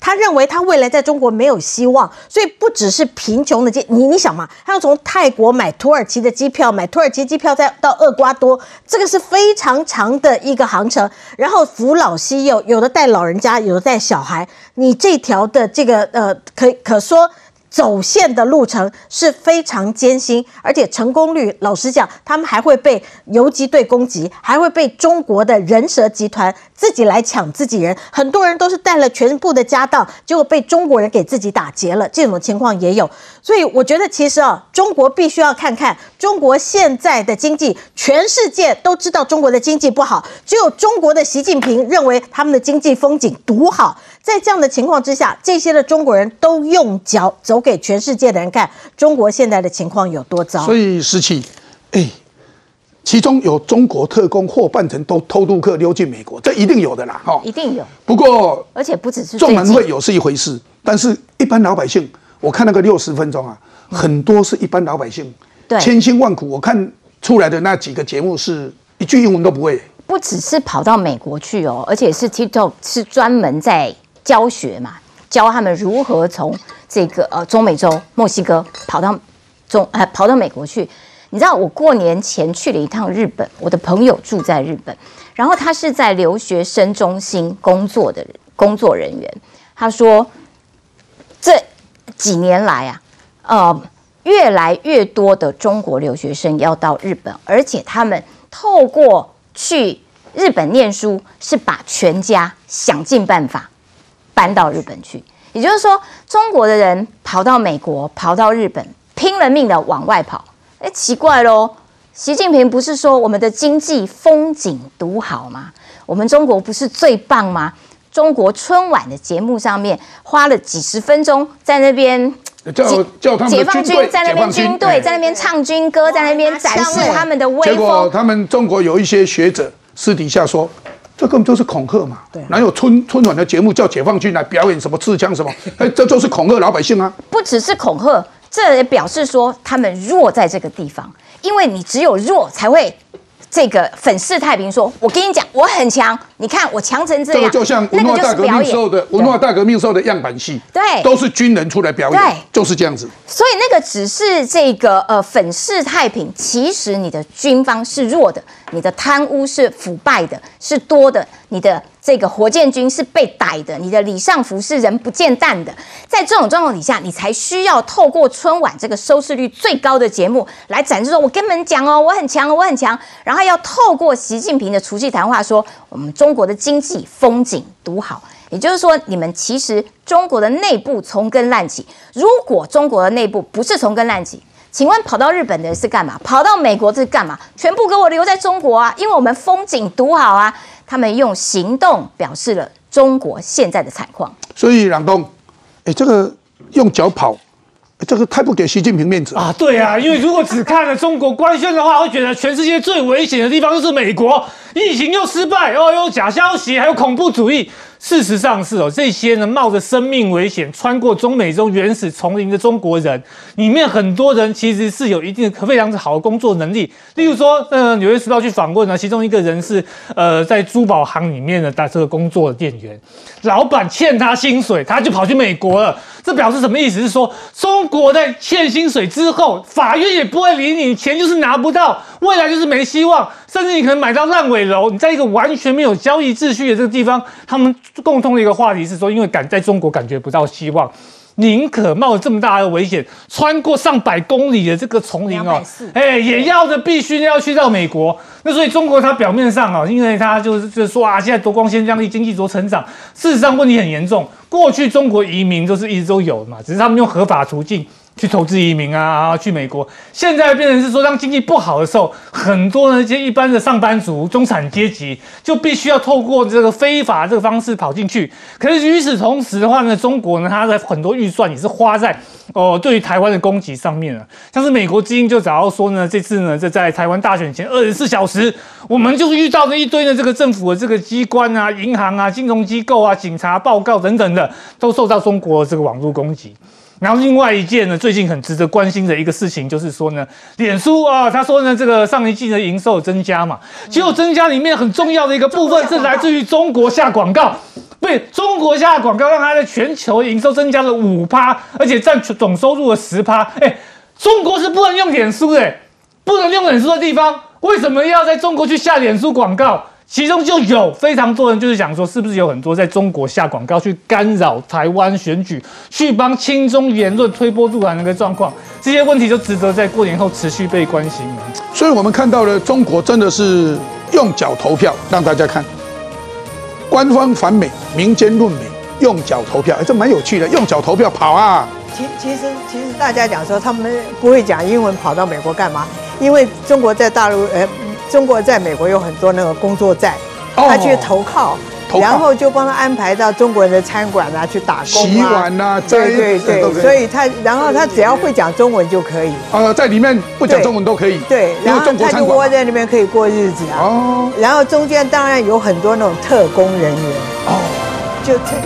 他认为他未来在中国没有希望，所以不只是贫穷的，你你想嘛，他要从泰国买土耳其的机票，买土耳其机票再到厄瓜多，这个是非常长的一个航程，然后扶老携幼，有的带老人家，有的带小孩，你这条的这个呃，可可说。走线的路程是非常艰辛，而且成功率，老实讲，他们还会被游击队攻击，还会被中国的人蛇集团自己来抢自己人。很多人都是带了全部的家当，结果被中国人给自己打劫了，这种情况也有。所以我觉得，其实啊，中国必须要看看中国现在的经济，全世界都知道中国的经济不好，只有中国的习近平认为他们的经济风景独好。在这样的情况之下，这些的中国人都用脚走给全世界的人看，中国现在的情况有多糟。所以十七，哎，其中有中国特工或扮成都偷渡客溜进美国，这一定有的啦，哈，一定有。不过，而且不只是众人会有是一回事，但是一般老百姓，我看那个六十分钟啊，很多是一般老百姓，对，千辛万苦，我看出来的那几个节目是一句英文都不会。不只是跑到美国去哦，而且是 TikTok 是专门在教学嘛，教他们如何从这个呃中美洲墨西哥跑到中呃跑到美国去。你知道我过年前去了一趟日本，我的朋友住在日本，然后他是在留学生中心工作的工作人员。他说这几年来啊，呃，越来越多的中国留学生要到日本，而且他们透过去日本念书，是把全家想尽办法搬到日本去。也就是说，中国的人跑到美国，跑到日本，拼了命的往外跑。哎，奇怪喽！习近平不是说我们的经济风景独好吗？我们中国不是最棒吗？中国春晚的节目上面花了几十分钟在那边叫叫他们解放军在那边军队在那边唱军歌，在那边展示他们的威风。结果他们中国有一些学者私底下说，这根本就是恐吓嘛！对，哪有春春晚的节目叫解放军来表演什么刺枪什么？(laughs) 哎，这就是恐吓老百姓啊！不只是恐吓。这也表示说他们弱在这个地方，因为你只有弱才会这个粉饰太平。说我跟你讲，我很强，你看我强成这样。这个就像文化大革命时候的文化大革命时候的样板戏，对，都是军人出来表演，对就是这样子。所以那个只是这个呃粉饰太平，其实你的军方是弱的，你的贪污是腐败的，是多的，你的。这个火箭军是被逮的，你的李尚福是人不见蛋的。在这种状况底下，你才需要透过春晚这个收视率最高的节目来展示说，我跟你们讲哦，我很强，我很强。然后要透过习近平的除夕谈话说，我们中国的经济风景独好。也就是说，你们其实中国的内部从根烂起。如果中国的内部不是从根烂起，请问跑到日本的是干嘛？跑到美国是干嘛？全部给我留在中国啊！因为我们风景独好啊。他们用行动表示了中国现在的惨况。所以冉东，哎，这个用脚跑，这个太不给习近平面子啊！对啊，因为如果只看了中国官宣的话，会觉得全世界最危险的地方就是美国，疫情又失败，哦，有假消息，还有恐怖主义。事实上是哦，这些呢冒着生命危险穿过中美洲原始丛林的中国人，里面很多人其实是有一定非常好的工作能力。例如说，呃，纽约时报去访问呢，其中一个人是呃在珠宝行里面的打这个工作的店员，老板欠他薪水，他就跑去美国了。这表示什么意思？是说中国在欠薪水之后，法院也不会理你，钱就是拿不到，未来就是没希望，甚至你可能买到烂尾楼。你在一个完全没有交易秩序的这个地方，他们共通的一个话题是说，因为感在中国感觉不到希望。宁可冒这么大的危险，穿过上百公里的这个丛林哦，哎，也要的必须要去到美国。那所以中国它表面上哦，因为它就是就是说啊，现在多光鲜亮丽，经济多成长，事实上问题很严重。过去中国移民都是一直都有的嘛，只是他们用合法途径。去投资移民啊，去美国。现在变成是说，当经济不好的时候，很多那些一般的上班族、中产阶级就必须要透过这个非法这个方式跑进去。可是与此同时的话呢，中国呢，它的很多预算也是花在哦，对于台湾的攻击上面了。像是美国之音就早要说呢，这次呢，这在台湾大选前二十四小时，我们就遇到了一堆的这个政府的这个机关啊、银行啊、金融机构啊、警察报告等等的，都受到中国这个网络攻击。然后另外一件呢，最近很值得关心的一个事情，就是说呢，脸书啊，他说呢，这个上一季的营收增加嘛，结果增加里面很重要的一个部分是来自于中国下广告，对，中国下广告让它在全球营收增加了五趴，而且占总收入的十趴。哎，中国是不能用脸书的，不能用脸书的地方，为什么要在中国去下脸书广告？其中就有非常多人就是想说，是不是有很多在中国下广告去干扰台湾选举，去帮亲中言论推波助澜那个状况，这些问题就值得在过年后持续被关心。所以我们看到了中国真的是用脚投票，让大家看，官方反美，民间论美，用脚投票，哎，这蛮有趣的，用脚投票跑啊！其其实其实大家讲说他们不会讲英文，跑到美国干嘛？因为中国在大陆，呃，中国在美国有很多那个工作站，他去投靠，然后就帮他安排到中国人的餐馆啊去打工洗啊，碗啊对对对，所以他然后他只要会讲中文就可以。呃，在里面不讲中文都可以，对，然后他就窝在那边可以过日子啊。哦，然后中间当然有很多那种特工人员，哦，就特